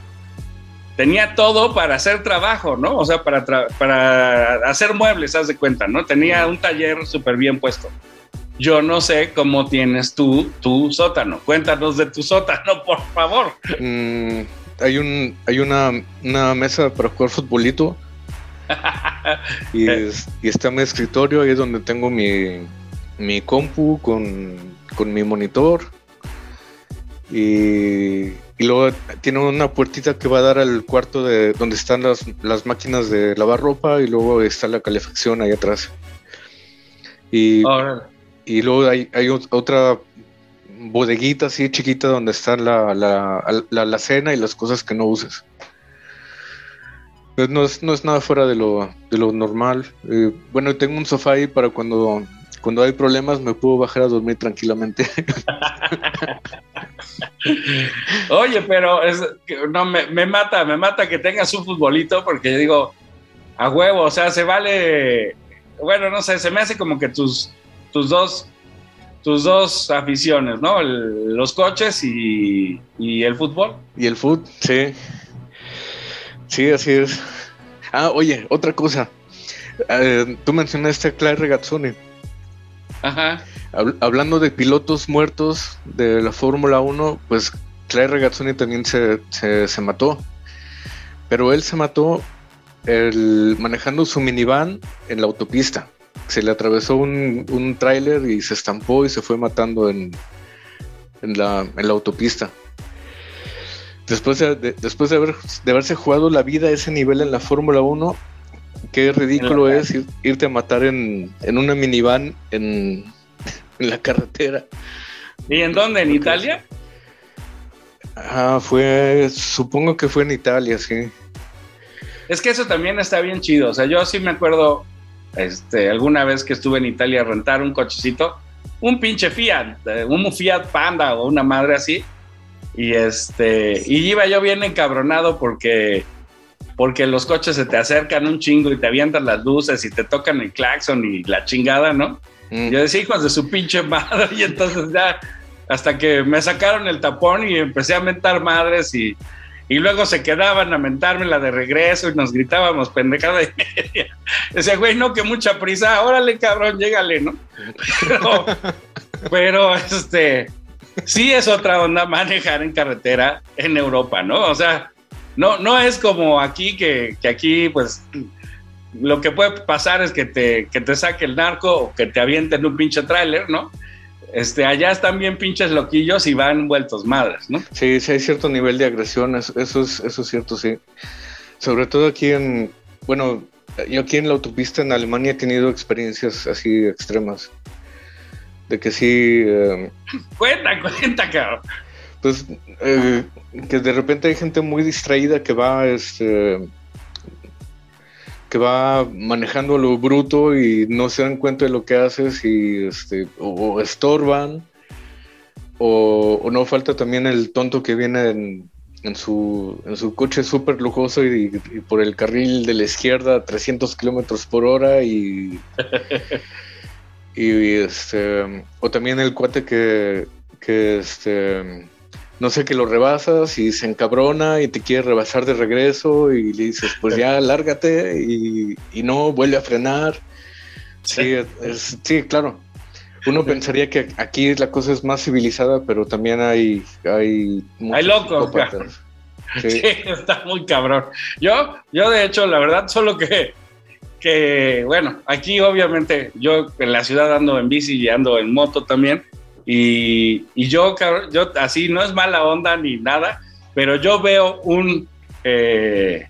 S3: tenía todo para hacer trabajo, ¿no? O sea, para, para hacer muebles, haz de cuenta, ¿no? Tenía un taller súper bien puesto. Yo no sé cómo tienes tú tu sótano. Cuéntanos de tu sótano, por favor.
S4: mm, hay un, hay una, una mesa para jugar futbolito y, es- y está mi escritorio, ahí es donde tengo mi, mi compu con, con mi monitor. Y, y luego tiene una puertita que va a dar al cuarto de donde están las, las máquinas de lavar ropa y luego está la calefacción ahí atrás. Y, y luego hay, hay ot- otra bodeguita así chiquita donde está la, la, alacena y las cosas que no uses. Pues no es, no es nada fuera de lo, de lo normal. Eh, bueno, tengo un sofá ahí para cuando, cuando hay problemas me puedo bajar a dormir tranquilamente.
S3: Oye, pero no, me, me mata, me mata que tengas un futbolito porque yo digo, a huevo, o sea, se vale, bueno, no sé, se me hace como que tus, tus dos, tus dos aficiones, ¿no? El- los coches y, y el fútbol.
S4: y el food, sí. Sí, así es. Ah, oye, otra cosa. Eh, tú mencionaste a Claire Regazzoni.
S3: Ajá.
S4: Habl- hablando de pilotos muertos de la Fórmula 1, pues Claire Regazzoni también se, se- se mató. Pero él se mató el- manejando su minivan en la autopista. Se le atravesó un, un tráiler y se estampó y se fue matando en, en, la, en la autopista. Después, de, de- después de, haber, de haberse jugado la vida a ese nivel en la Fórmula 1, qué ridículo es ir- irte a matar en, en una minivan en, en la carretera.
S3: ¿Y en dónde? ¿En Italia?
S4: Ah, fue, supongo que fue en Italia, sí.
S3: Es que eso también está bien chido. O sea, yo sí me acuerdo, este, alguna vez que estuve en Italia a rentar un cochecito, un pinche Fiat, eh, un Fiat Panda o una madre así. Y este, y iba yo bien encabronado porque, porque los coches se te acercan un chingo y te avientan las luces y te tocan el claxon y la chingada, ¿no?
S4: Mm.
S3: Yo decía, hijos de su pinche madre, y entonces ya hasta que me sacaron el tapón y empecé a mentar madres y, y luego se quedaban a mentarme la de regreso y nos gritábamos pendejada y media. Decía, güey, no, que mucha prisa, órale, cabrón, llégale, ¿no? Pero, pero este, sí es otra onda manejar en carretera en Europa, ¿no? O sea, no, no es como aquí, que, que aquí, pues, lo que puede pasar es que te, que te saque el narco o que te avienten un pinche tráiler, ¿no? Este, allá están bien pinches loquillos y van vueltos madres, ¿no?
S4: Sí, sí hay cierto nivel de agresión, eso, eso es, eso es cierto, sí. Sobre todo aquí en, bueno, yo aquí en la autopista en Alemania he tenido experiencias así extremas. De que sí, eh,
S3: Cuenta, cuenta, cabrón.
S4: pues, eh, que de repente hay gente muy distraída que va, este, que va manejando lo bruto y no se dan cuenta de lo que haces y, este, o, o estorban. O, o no falta también el tonto que viene en, en su, en su coche súper lujoso y, y por el carril de la izquierda a 300 kilómetros por hora y, y este, o también el cuate que, que este, no sé, que lo rebasas y se encabrona y te quiere rebasar de regreso y le dices, pues ya, lárgate y, y no, vuelve a frenar. Sí, es- sí, claro. Uno pensaría que aquí la cosa es más civilizada, pero también hay... Hay, muchos
S3: locos.
S4: Sí,
S3: está muy cabrón. Yo, yo de hecho, la verdad, solo que, que, bueno, aquí obviamente yo en la ciudad ando en bici y ando en moto también. Y, y yo, yo así no es mala onda ni nada, pero yo veo un, eh,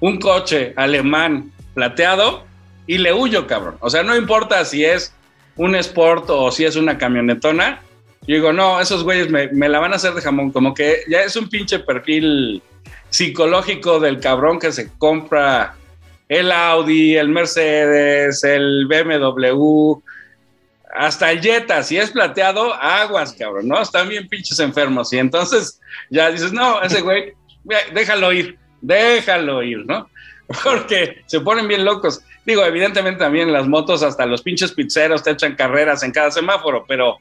S3: un coche alemán plateado y le huyo, cabrón. O sea, no importa si es un Sport o si es una camionetona. Yo digo, no, esos güeyes me, me la van a hacer de jamón. Como que ya es un pinche perfil psicológico del cabrón que se compra el Audi, el Mercedes, el BMW, hasta el Jetta. Si es plateado, aguas, cabrón, ¿no? Están bien pinches enfermos. Y entonces ya dices, no, ese güey, déjalo ir, déjalo ir, ¿no? Porque se ponen bien locos. Digo, evidentemente también las motos, hasta los pinches pizzeros te echan carreras en cada semáforo, pero,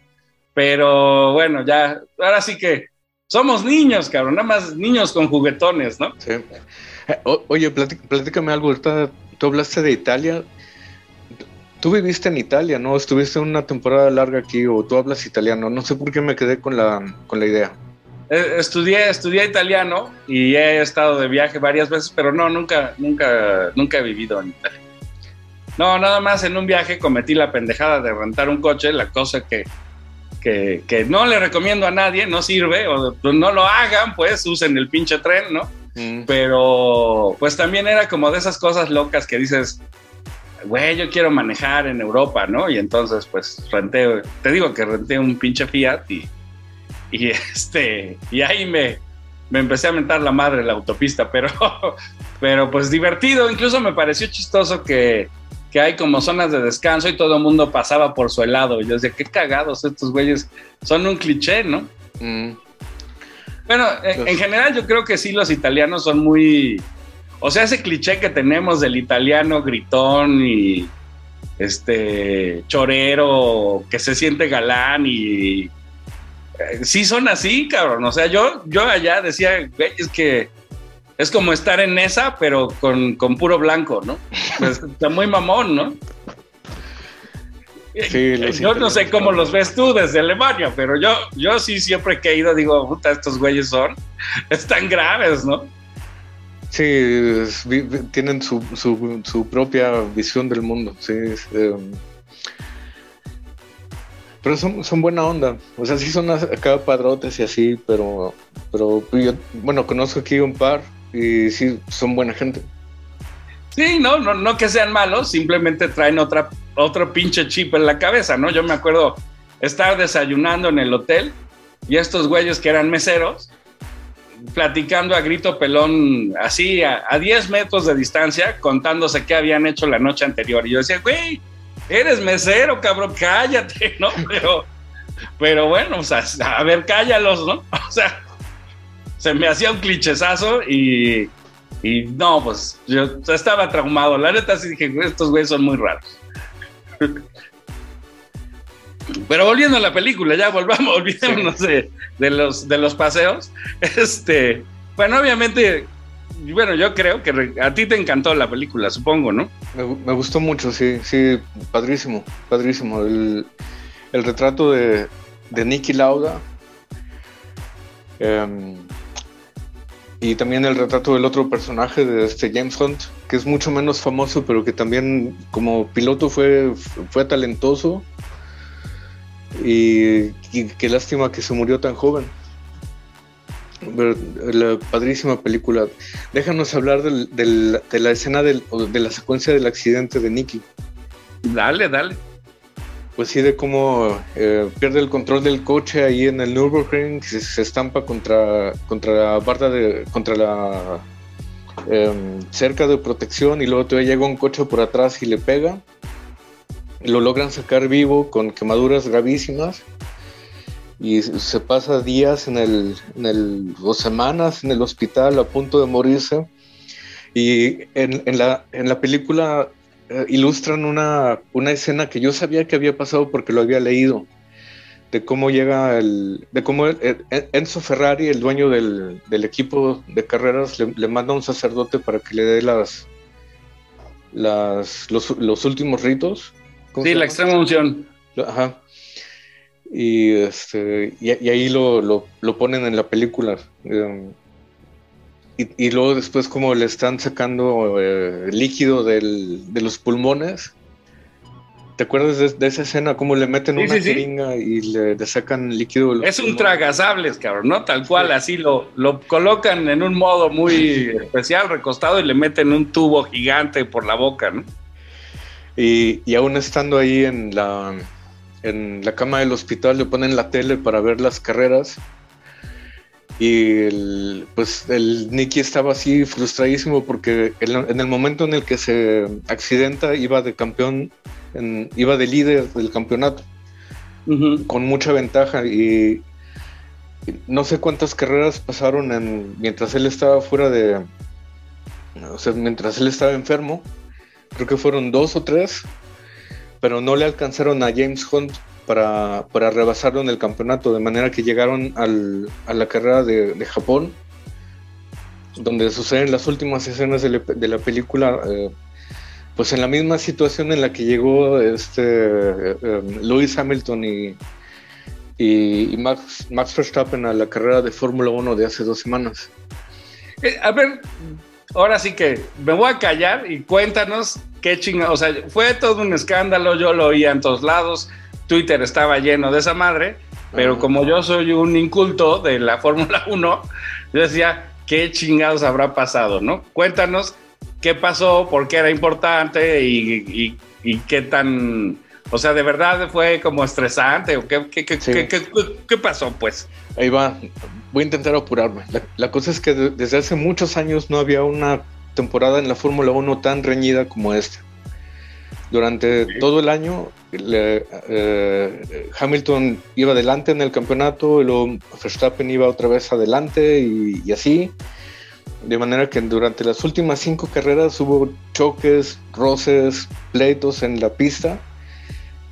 S3: pero bueno, ya, ahora sí que somos niños, cabrón, nada más niños con juguetones, ¿no?
S4: Sí. Eh, o- oye, platí- platícame algo. Ahorita tú hablaste de Italia. Tú viviste en Italia, ¿no? Estuviste una temporada larga aquí o tú hablas italiano. No sé por qué me quedé con la, con la idea.
S3: Eh, Estudié, estudié italiano y he estado de viaje varias veces, pero no, nunca, nunca, nunca he vivido en Italia. No, nada más en un viaje cometí la pendejada de rentar un coche, la cosa que, que, que no le recomiendo a nadie, no sirve, o no lo hagan, pues usen el pinche tren, ¿no?
S4: Mm,
S3: Pero pues también era como de esas cosas locas que dices, güey, yo quiero manejar en Europa, ¿no? Y entonces pues renté, te digo que renté un pinche Fiat y, y este, y ahí me, me empecé a mentar la madre en la autopista, pero, pero pues divertido, incluso me pareció chistoso que, que hay como zonas de descanso y todo el mundo pasaba por su helado. Y yo decía, qué cagados estos güeyes, son un cliché, ¿no?
S4: mm.
S3: Bueno, en, en general yo creo que sí los italianos son muy... O sea, ese cliché que tenemos del italiano gritón y este chorero que se siente galán y eh, sí son así, cabrón. O sea, yo, yo allá decía, güey, es que es como estar en esa, pero con, con puro blanco, ¿no? Pues, está muy mamón, ¿no?
S4: Sí, los
S3: yo no sé cómo los ves tú desde Alemania, pero yo, yo sí siempre que he ido digo, puta, estos güeyes son, están graves, ¿no?
S4: Sí, tienen su, su, su propia visión del mundo. Sí, em, pero son, son buena onda. O sea, sí son acá padrotes y así, pero, pero yo, bueno, conozco aquí un par y sí, son buena gente.
S3: Sí, no, no, no que sean malos, simplemente traen otra, otro pinche chip en la cabeza, ¿no? Yo me acuerdo estar desayunando en el hotel y estos güeyes que eran meseros, platicando a grito pelón, así a, a 10 metros de distancia, contándose qué habían hecho la noche anterior. Y yo decía, güey, eres mesero, cabrón, cállate, ¿no? Pero, pero bueno, o sea, a ver, cállalos, ¿no? O sea, se me hacía un clichezazo y, y no, pues yo estaba traumado. La neta sí dije, "Güey, estos güeyes son muy raros. Pero volviendo a la película, ya volvamos, olvidémonos de, de los, de los paseos. Este, bueno, obviamente, bueno, yo creo que a ti te encantó la película, supongo, ¿no?
S4: Me, gu- me gustó mucho, sí, sí, padrísimo, padrísimo. El, el retrato de, de Nicky Lauda. em, y también el retrato del otro personaje de este James Hunt, que es mucho menos famoso, pero que también como piloto fue, fue talentoso. Y, y qué lástima que se murió tan joven. La padrísima película. Déjanos hablar del- del- de la escena del- o de la secuencia del accidente de Nicky.
S3: Dale, dale.
S4: Pues sí, de cómo eh, pierde el control del coche ahí en el Nürburgring, se, se estampa contra, contra la barda de. contra la em, cerca de protección y luego todavía llega un coche por atrás y le pega. Lo logran sacar vivo con quemaduras gravísimas. Y se pasa días en el, en el, o semanas en el hospital a punto de morirse. Y en, la, en la película eh, ilustran una, una escena que yo sabía que había pasado porque lo había leído. De cómo llega el. de cómo el- el- Enzo Ferrari, el dueño del, del equipo de carreras, le, manda a un sacerdote para que le dé las. las los últimos ritos. ¿Cómo
S3: Sí, la extrema unción.
S4: Ajá. Y, este, y, y ahí lo, lo, lo ponen en la película. em, y, y luego después como le están sacando eh, líquido del- de los pulmones. ¿Te acuerdas de, de esa escena? Cómo le meten
S3: Sí,
S4: una
S3: sí, sí.
S4: jeringa y le, le sacan líquido de los
S3: Es un
S4: pulmones?
S3: tragasables, cabrón, ¿no? Tal cual, así lo, lo colocan en un modo muy especial, recostado, y le meten un tubo gigante por la boca, ¿no?
S4: Y, y aún estando ahí en la, en la cama del hospital, le ponen la tele para ver las carreras. Y el, pues el Nicky estaba así frustradísimo porque en, en el momento en el que se accidenta iba de campeón, en- iba de líder del campeonato con mucha ventaja y y no sé cuántas carreras pasaron en, mientras él estaba fuera de, o sea, mientras él estaba enfermo, creo que fueron dos o tres, pero no le alcanzaron a James Hunt para, para rebasarlo en el campeonato, de manera que llegaron al- a la carrera de, Japón, donde suceden las últimas escenas de la, película. eh, pues en la misma situación en la que llegó este eh, Lewis Hamilton y, y, y Max, Max Verstappen a la carrera de Fórmula 1 de hace dos semanas.
S3: Eh, a ver, ahora sí que me voy a callar y cuéntanos qué chinga, o sea, fue todo un escándalo, yo lo oía en todos lados, Twitter estaba lleno de esa madre, pero
S4: Ajá.
S3: como yo soy un inculto de la Fórmula 1, yo decía, ¿qué chingados habrá pasado, no? Cuéntanos qué pasó, por qué era importante y, y- y qué tan, o sea, ¿de verdad fue como estresante o qué, qué, qué,
S4: Sí.
S3: qué- qué- qué pasó, pues?
S4: Ahí va, voy a intentar apurarme. La, la cosa es que de- desde hace muchos años no había una temporada en la Fórmula 1 tan reñida como esta. Durante todo el año, le- eh, Hamilton iba adelante en el campeonato, y luego Verstappen iba otra vez adelante y, y así. De manera que durante las últimas cinco carreras hubo choques, roces, pleitos en la pista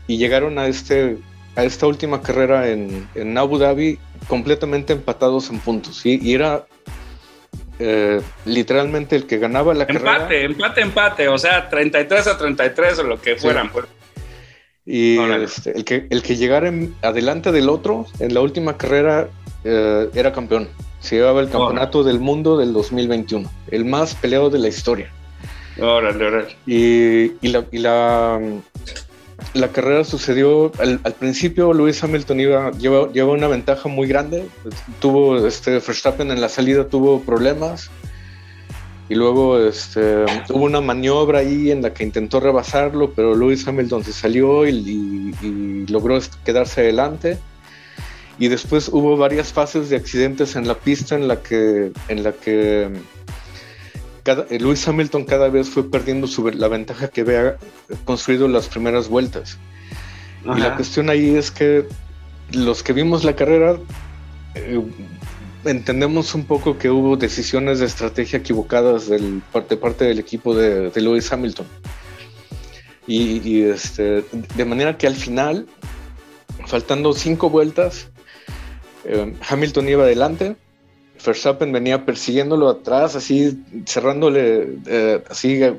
S4: y llegaron a, este, a esta última carrera en, en Abu Dhabi completamente empatados en puntos. Y, y era eh, literalmente el que ganaba la carrera.
S3: Empate, empate, empate, o sea, 33 a 33 o lo que fueran, pues.
S4: Y este, el, que, el que llegara en- adelante del otro en la última carrera eh, era campeón. Se llevaba el campeonato del mundo del 2021, el más peleado de la historia.
S3: Órale, órale.
S4: Y, y la, y la, la carrera sucedió al, principio. Lewis Hamilton iba, lleva, una ventaja muy grande. Tuvo este Verstappen en la salida, tuvo problemas. Y luego este, hubo una maniobra ahí en la que intentó rebasarlo, pero Lewis Hamilton se salió y- y logró quedarse adelante. Y después hubo varias fases de accidentes en la pista en la que, en la que cada, eh, Lewis Hamilton cada vez fue perdiendo su- la ventaja que había construido las primeras vueltas. Y la cuestión ahí es que los que vimos la carrera eh, entendemos un poco que hubo decisiones de estrategia equivocadas del, de parte del equipo de, de Lewis Hamilton. Y, y, este, de manera que al final faltando cinco vueltas, eh, Hamilton iba adelante, Verstappen venía persiguiéndolo atrás, así cerrándole, eh, así eh,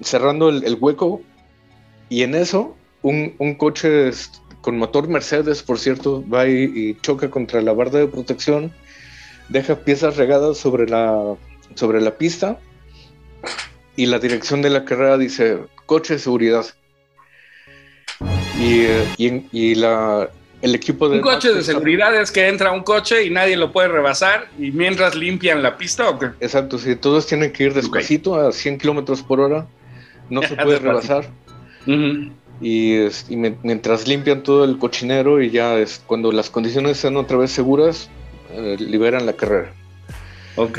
S4: cerrando el, hueco, y en eso un, un coche con motor Mercedes, por cierto, va y, choca contra la barda de protección, deja piezas regadas sobre la, sobre la pista y la dirección de la carrera dice coche de seguridad. Y, eh, y la, el equipo de...
S3: Un coche de seguridad es que entra un coche y nadie lo puede rebasar y mientras limpian la pista o qué?
S4: Exacto, sí, todos tienen que ir despacito a 100 kilómetros por hora, no se puede rebasar. Y, es- y me- mientras limpian todo el cochinero y ya es cuando las condiciones sean otra vez seguras, eh, liberan la carrera.
S3: Ok.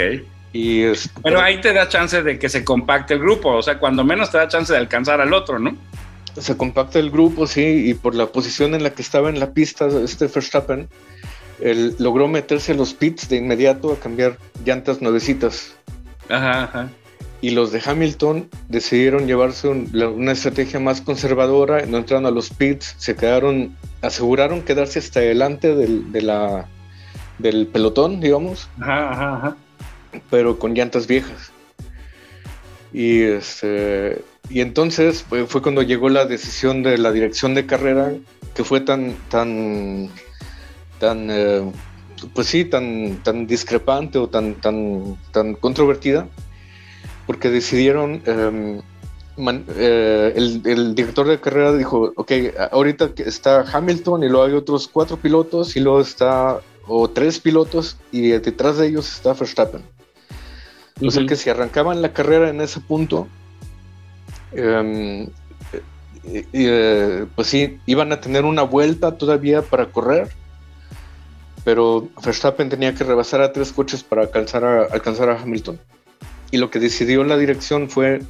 S4: Y es-
S3: Pero ahí te da chance de que se compacte el grupo, o sea, cuando menos te da chance de alcanzar al otro, ¿no?
S4: Se compacta el grupo, sí, y por la posición en la que estaba en la pista este Verstappen, él logró meterse a los pits de inmediato a cambiar llantas nuevecitas.
S3: Ajá, ajá.
S4: Y los de Hamilton decidieron llevarse un- la- una estrategia más conservadora, no entraron a los pits, se quedaron, aseguraron quedarse hasta delante del, de la, del pelotón, digamos,
S3: Ajá, ajá, ajá.
S4: pero con llantas viejas. Y, este, y entonces fue, fue cuando llegó la decisión de la dirección de carrera, que fue tan, tan, tan, eh, pues sí, tan, tan discrepante o tan, tan, tan controvertida, porque decidieron, eh, man- eh, el, el director de carrera dijo, ok, ahorita está Hamilton y luego hay otros cuatro pilotos y luego está, o tres pilotos y detrás de ellos está Verstappen. O sea que si arrancaban la carrera en ese punto, em, eh, eh, pues sí, iban a tener una vuelta todavía para correr, pero Verstappen tenía que rebasar a tres coches para alcanzar a, Hamilton. Y lo que decidió la dirección fue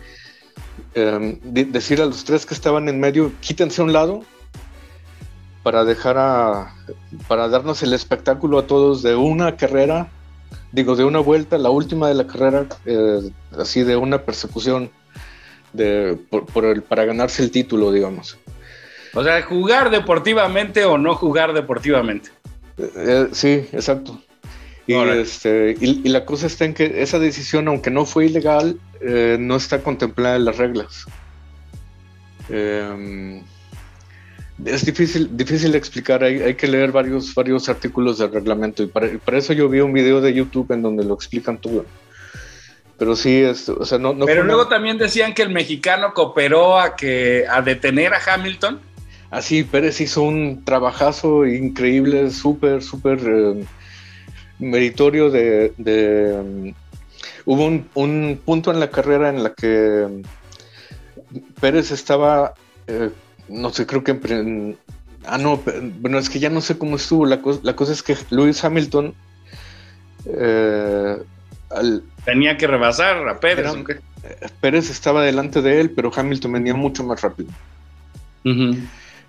S4: em, de- decir a los tres que estaban en medio, quítense a un lado para dejar a, para darnos el espectáculo a todos de una carrera digo, de una vuelta, la última de la carrera, eh, así de una persecución de, por, por el, para ganarse el título, digamos.
S3: O sea, jugar deportivamente o no jugar deportivamente.
S4: Eh, eh, sí, exacto. Y, este, y, y la cosa está en que esa decisión, aunque no fue ilegal, eh, no está contemplada en las reglas. Eh, es difícil, difícil de explicar, hay, hay que leer varios, varios artículos del reglamento y para, para eso yo vi un video de YouTube en donde lo explican todo. Pero sí, es, o sea, no, no
S3: Pero luego
S4: una-
S3: también decían que el mexicano cooperó a que a detener a Hamilton.
S4: Así, Pérez hizo un trabajazo increíble, súper, súper eh, meritorio de... de, um, hubo un, un punto en la carrera en la que um, Pérez estaba, eh, no sé, creo que... en ah, no, bueno, es que ya no sé cómo estuvo. La, co- la cosa es que Lewis Hamilton... eh, al-
S3: Tenía que rebasar a Pérez.
S4: Era-
S3: ¿o qué?
S4: Pérez estaba delante de él, pero Hamilton venía mucho más rápido.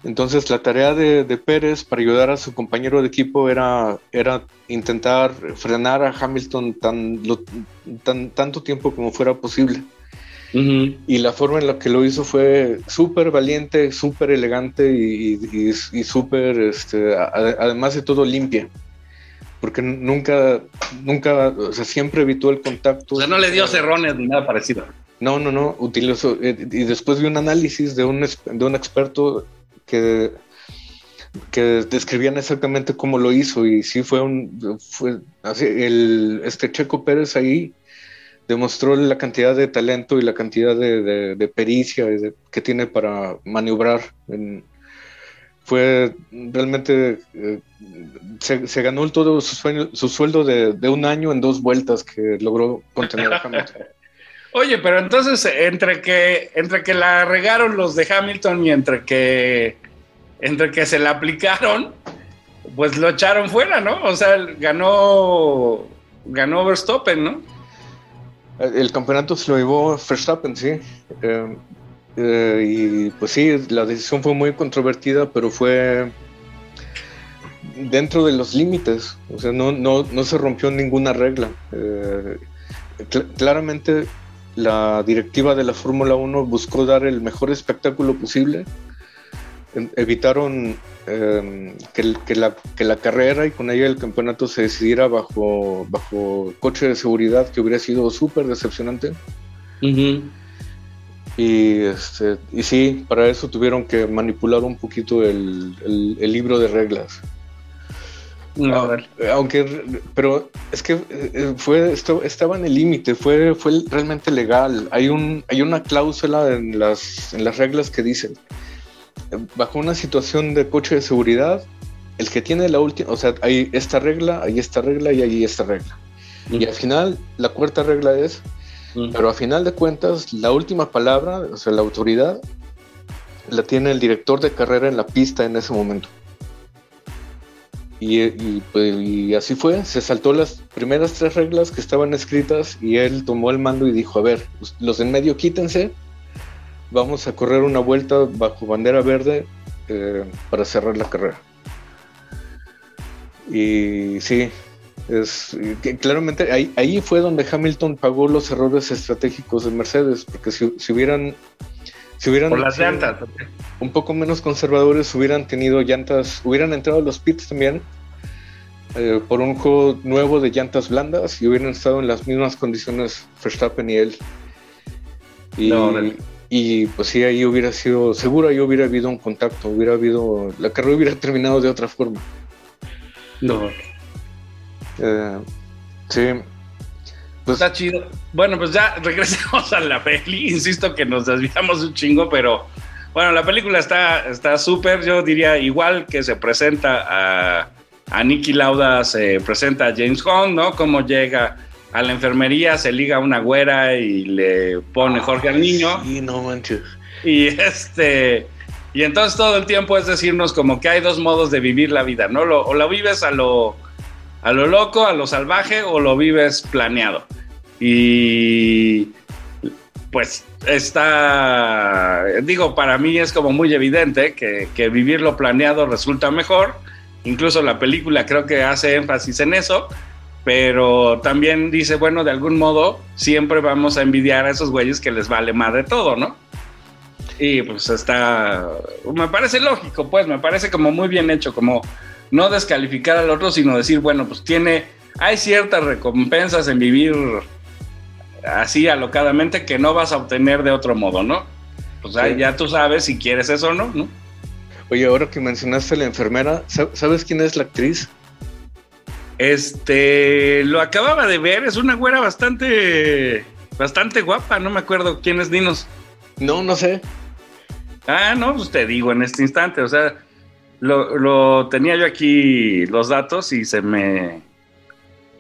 S4: Entonces la tarea de, de Pérez para ayudar a su compañero de equipo era, era intentar frenar a Hamilton tan, lo- tan, tanto tiempo como fuera posible. Y la forma en la que lo hizo fue súper valiente, súper elegante y, y- y- súper, este, además de todo, limpia. Porque nunca, nunca, o sea, siempre evitó el contacto.
S3: O sea, no le dio cerrones ni nada parecido.
S4: No, no, no, utilizó, eh, y después vi un análisis de un, de un experto que, que describían exactamente cómo lo hizo y sí fue un, fue así, el, este Checo Pérez ahí demostró la cantidad de talento y la cantidad de, de- de pericia que tiene para maniobrar. en- fue realmente, eh, se, se ganó todo su, sueño- su sueldo de, de un año en dos vueltas que logró contener a Hamilton.
S3: Oye, pero entonces entre que entre que la regaron los de Hamilton y entre que entre que se la aplicaron, pues lo echaron fuera, ¿no? O sea, ganó ganó Verstappen, ¿no?
S4: El campeonato se lo llevó Verstappen, sí. Eh, eh, y pues sí, la decisión fue muy controvertida, pero fue dentro de los límites. O sea, no, no, no se rompió ninguna regla. Eh, cl- claramente la directiva de la Fórmula 1 buscó dar el mejor espectáculo posible. Evitaron eh, que, la, que la carrera y con ella el campeonato se decidiera bajo, bajo coche de seguridad, que hubiera sido súper decepcionante.
S3: Ujú.
S4: Y, este, y sí, para eso tuvieron que manipular un poquito el, el- el libro de reglas.
S3: No,
S4: Ah, aunque, pero es que eh, fue esto estaba en el límite, fue, fue realmente legal. Hay un, hay una cláusula en las, en las reglas que dicen eh, bajo una situación de coche de seguridad, el que tiene la última, o sea, hay esta regla, hay esta regla y hay esta regla. Y al final, la cuarta regla es, Pero a final de cuentas, la última palabra, o sea, la autoridad, la tiene el director de carrera en la pista en ese momento. Y, pues, así fue, se saltó las primeras tres reglas que estaban escritas y él tomó el mando y dijo, a ver, los en medio quítense, vamos a correr una vuelta bajo bandera verde eh, para cerrar la carrera. Y sí, es que claramente ahí, ahí fue donde Hamilton pagó los errores estratégicos de Mercedes, porque si, si hubieran si hubieran
S3: Por las
S4: sido
S3: llantas.
S4: un poco menos conservadores, hubieran tenido llantas, hubieran entrado a los pits también eh, por un juego nuevo de llantas blandas y hubieran estado en las mismas condiciones Verstappen y él. Y,
S3: No,
S4: y pues sí, ahí hubiera sido, seguro ahí hubiera habido un contacto, hubiera habido, la carrera hubiera terminado de otra forma.
S3: No.
S4: Eh, sí. Pues,
S3: Está chido. Bueno, pues ya regresemos a la peli. Insisto que nos desviamos un chingo, pero bueno, la película está está súper. Yo diría igual que se presenta a, a Nicky Lauda, se presenta a James Hunt, ¿no? Cómo llega a la enfermería, se liga a una güera y le pone Jorge al niño.
S4: sí, no manches.
S3: Y este. Y entonces todo el tiempo es decirnos como que hay dos modos de vivir la vida, ¿no? Lo- o la vives a lo, a lo loco, a lo salvaje, o lo vives planeado. Y pues está, digo, para mí es como muy evidente que, que vivirlo planeado resulta mejor. Incluso la película creo que hace énfasis en eso, pero también dice, bueno, de algún modo siempre vamos a envidiar a esos güeyes que les vale más de todo, ¿no? Y pues está, me parece lógico, pues me parece como muy bien hecho, como no descalificar al otro, sino decir, bueno, pues tiene, hay ciertas recompensas en vivir así alocadamente que no vas a obtener de otro modo, ¿no? Pues ahí
S4: Sí.
S3: ya tú sabes si quieres eso o no, ¿no?
S4: Oye, ahora que mencionaste a la enfermera, ¿sab- ¿sabes quién es la actriz?
S3: Este, lo acababa de ver, es una güera bastante, bastante guapa, no me acuerdo quién es Dinos.
S4: No, no sé.
S3: Ah, no, pues te digo en este instante, o sea, lo, lo tenía yo aquí los datos y se me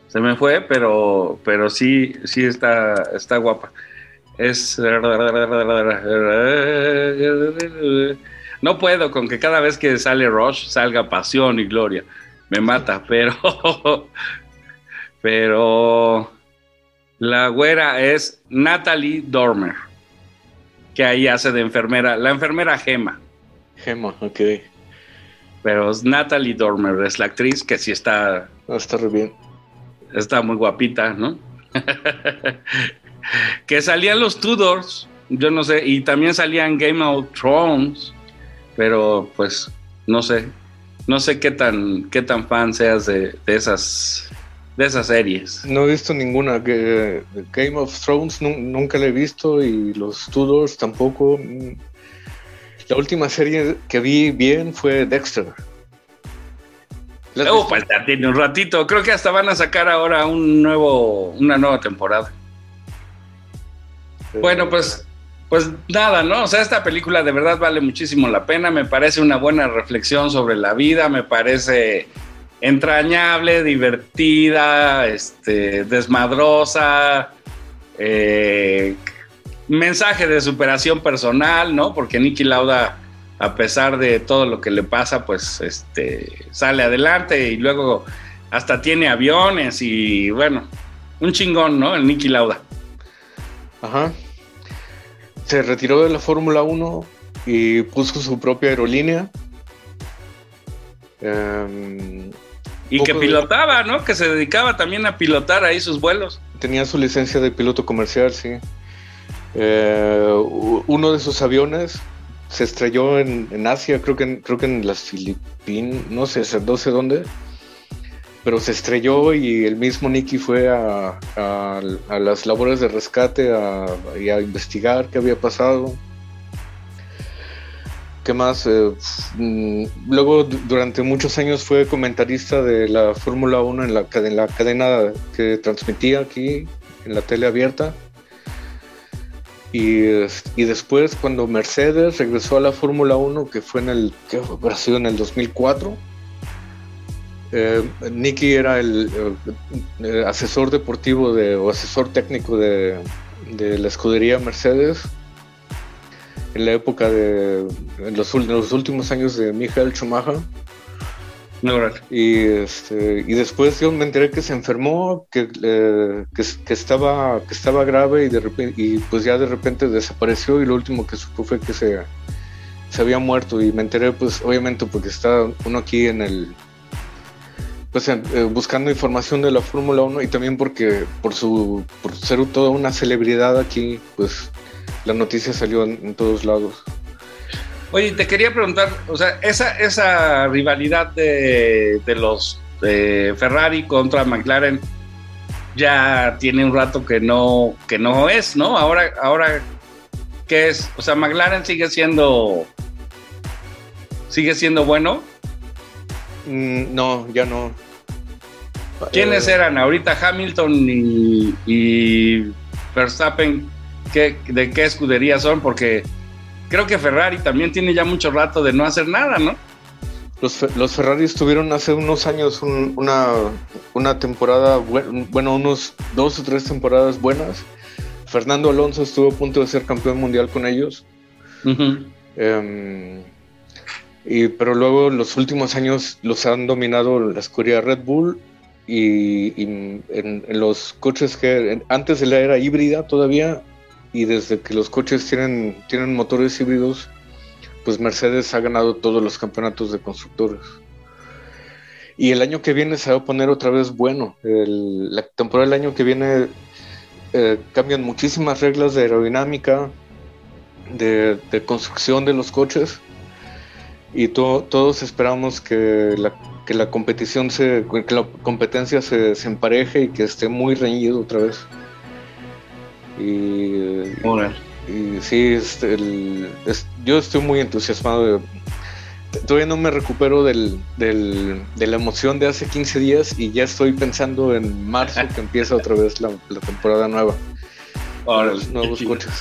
S3: se me fue, pero pero sí sí está está guapa. Es no puedo con que cada vez que sale Rush salga pasión y gloria. Me mata, pero pero la güera es Natalie Dormer que ahí hace de enfermera, la enfermera Gema,
S4: Gemma, ok.
S3: Pero es Natalie Dormer, es la actriz que sí está,
S4: Ah, está re bien.
S3: está muy guapita, ¿no? que salían los Tudors, yo no sé, y también salían Game of Thrones, pero pues no sé, no sé qué tan, qué tan fan seas de, de esas, de esas series.
S4: No he visto ninguna. que- Game of Thrones nu- nunca la he visto y los Tudors tampoco. La última serie que vi bien fue Dexter.
S3: Ya tiene un ratito. Creo que hasta van a sacar ahora un nuevo, una nueva temporada. Bueno, pues, pues nada, ¿no? O sea, esta película de verdad vale muchísimo la pena. Me parece una buena reflexión sobre la vida. Me parece entrañable, divertida, este, desmadrosa. eh, mensaje de superación personal, ¿no? Porque Nicky Lauda, a pesar de todo lo que le pasa, pues este, sale adelante y luego hasta tiene aviones y bueno, un chingón, ¿no? El Nicky Lauda.
S4: Ajá. Se retiró de la Fórmula 1 y puso su propia aerolínea. Em,
S3: Y que
S4: de-
S3: pilotaba, ¿no? Que se dedicaba también a pilotar ahí sus vuelos.
S4: tenía su licencia de piloto comercial, sí. Eh, uno de sus aviones se estrelló en, Asia, creo que en, creo que en las Filipinas, no sé, no sé dónde, pero se estrelló y el mismo Nicky fue a, a- las labores de rescate a, y a investigar qué había pasado. ¿Qué más? Eh, mm, luego, du- durante muchos años fue comentarista de la Fórmula 1 en la, en la cadena que transmitía aquí, en la tele abierta. Y, y después, cuando Mercedes regresó a la Fórmula 1, que fue en el, que habrá sido en el 2004, eh, Nicky era el asesor deportivo de, o asesor técnico de, de la escudería Mercedes en la época de en los, los últimos años de Michael Schumacher Y este y después yo me enteré que se enfermó que, eh, que, estaba que estaba grave y de repente y pues ya de repente desapareció y lo último que supo fue que se se había muerto. Y me enteré pues obviamente porque está uno aquí en el pues eh, buscando información de la Fórmula 1 y también porque por su por ser toda una celebridad aquí pues la noticia salió en todos lados
S3: Oye, te quería preguntar, o sea, esa, esa rivalidad de, de los de Ferrari contra McLaren ya tiene un rato que no, que no es, ¿no? Ahora, ahora, ¿qué es? O sea, McLaren sigue siendo, sigue siendo bueno.
S4: Mm, no ya no
S3: ¿Quiénes
S4: Eh,
S3: eran ahorita Hamilton y, y Verstappen? ¿Qué, ¿De qué escudería son? Porque creo que Ferrari también tiene ya mucho rato de no hacer nada, ¿no?
S4: Los, los Ferraris tuvieron hace unos años un- una, una temporada, bue- bueno, unos dos o tres temporadas buenas. Fernando Alonso estuvo a punto de ser campeón mundial con ellos. Em, y, pero luego los últimos años los han dominado la escudería Red Bull y, y en, en los coches que en- antes de la era híbrida todavía y desde que los coches tienen, tienen motores híbridos, pues Mercedes ha ganado todos los campeonatos de constructores. Y el año que viene se va a poner otra vez bueno. La temporada del año que viene eh, cambian muchísimas reglas de aerodinámica, de, construcción de los coches y to- todos esperamos que la, que la competición se que la competencia se empareje y que esté muy reñido otra vez y, sí este, el- es- yo estoy muy entusiasmado de- todavía no me recupero del, del- de la emoción de hace 15 días y ya estoy pensando en marzo que empieza otra vez la, la temporada nueva
S3: Órale.
S4: los nuevos coches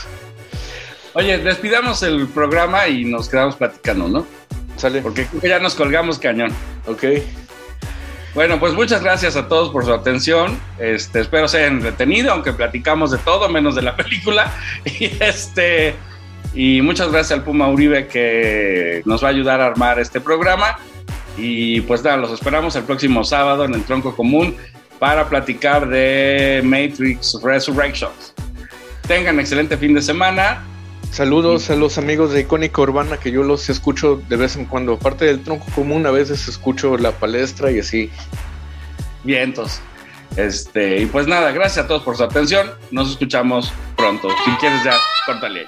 S3: Oye, despidamos el programa y nos quedamos platicando, ¿no?
S4: sale
S3: Porque ya nos colgamos cañón.
S4: ok
S3: Bueno, pues muchas gracias a todos por su atención. Este, espero se hayan entretenido, aunque platicamos de todo menos de la película. Y este y muchas gracias al Puma Uribe que nos va a ayudar a armar este programa. Y pues nada, los esperamos el próximo sábado en el Tronco Común para platicar de Matrix Resurrections. Tengan excelente fin de semana.
S4: Saludos a los amigos de Icónica Urbana que yo los escucho de vez en cuando. Aparte del tronco común, a veces escucho la palestra y así.
S3: Vientos. Este, y pues nada, gracias a todos por su atención. Nos escuchamos pronto. Si quieres ya, córtale.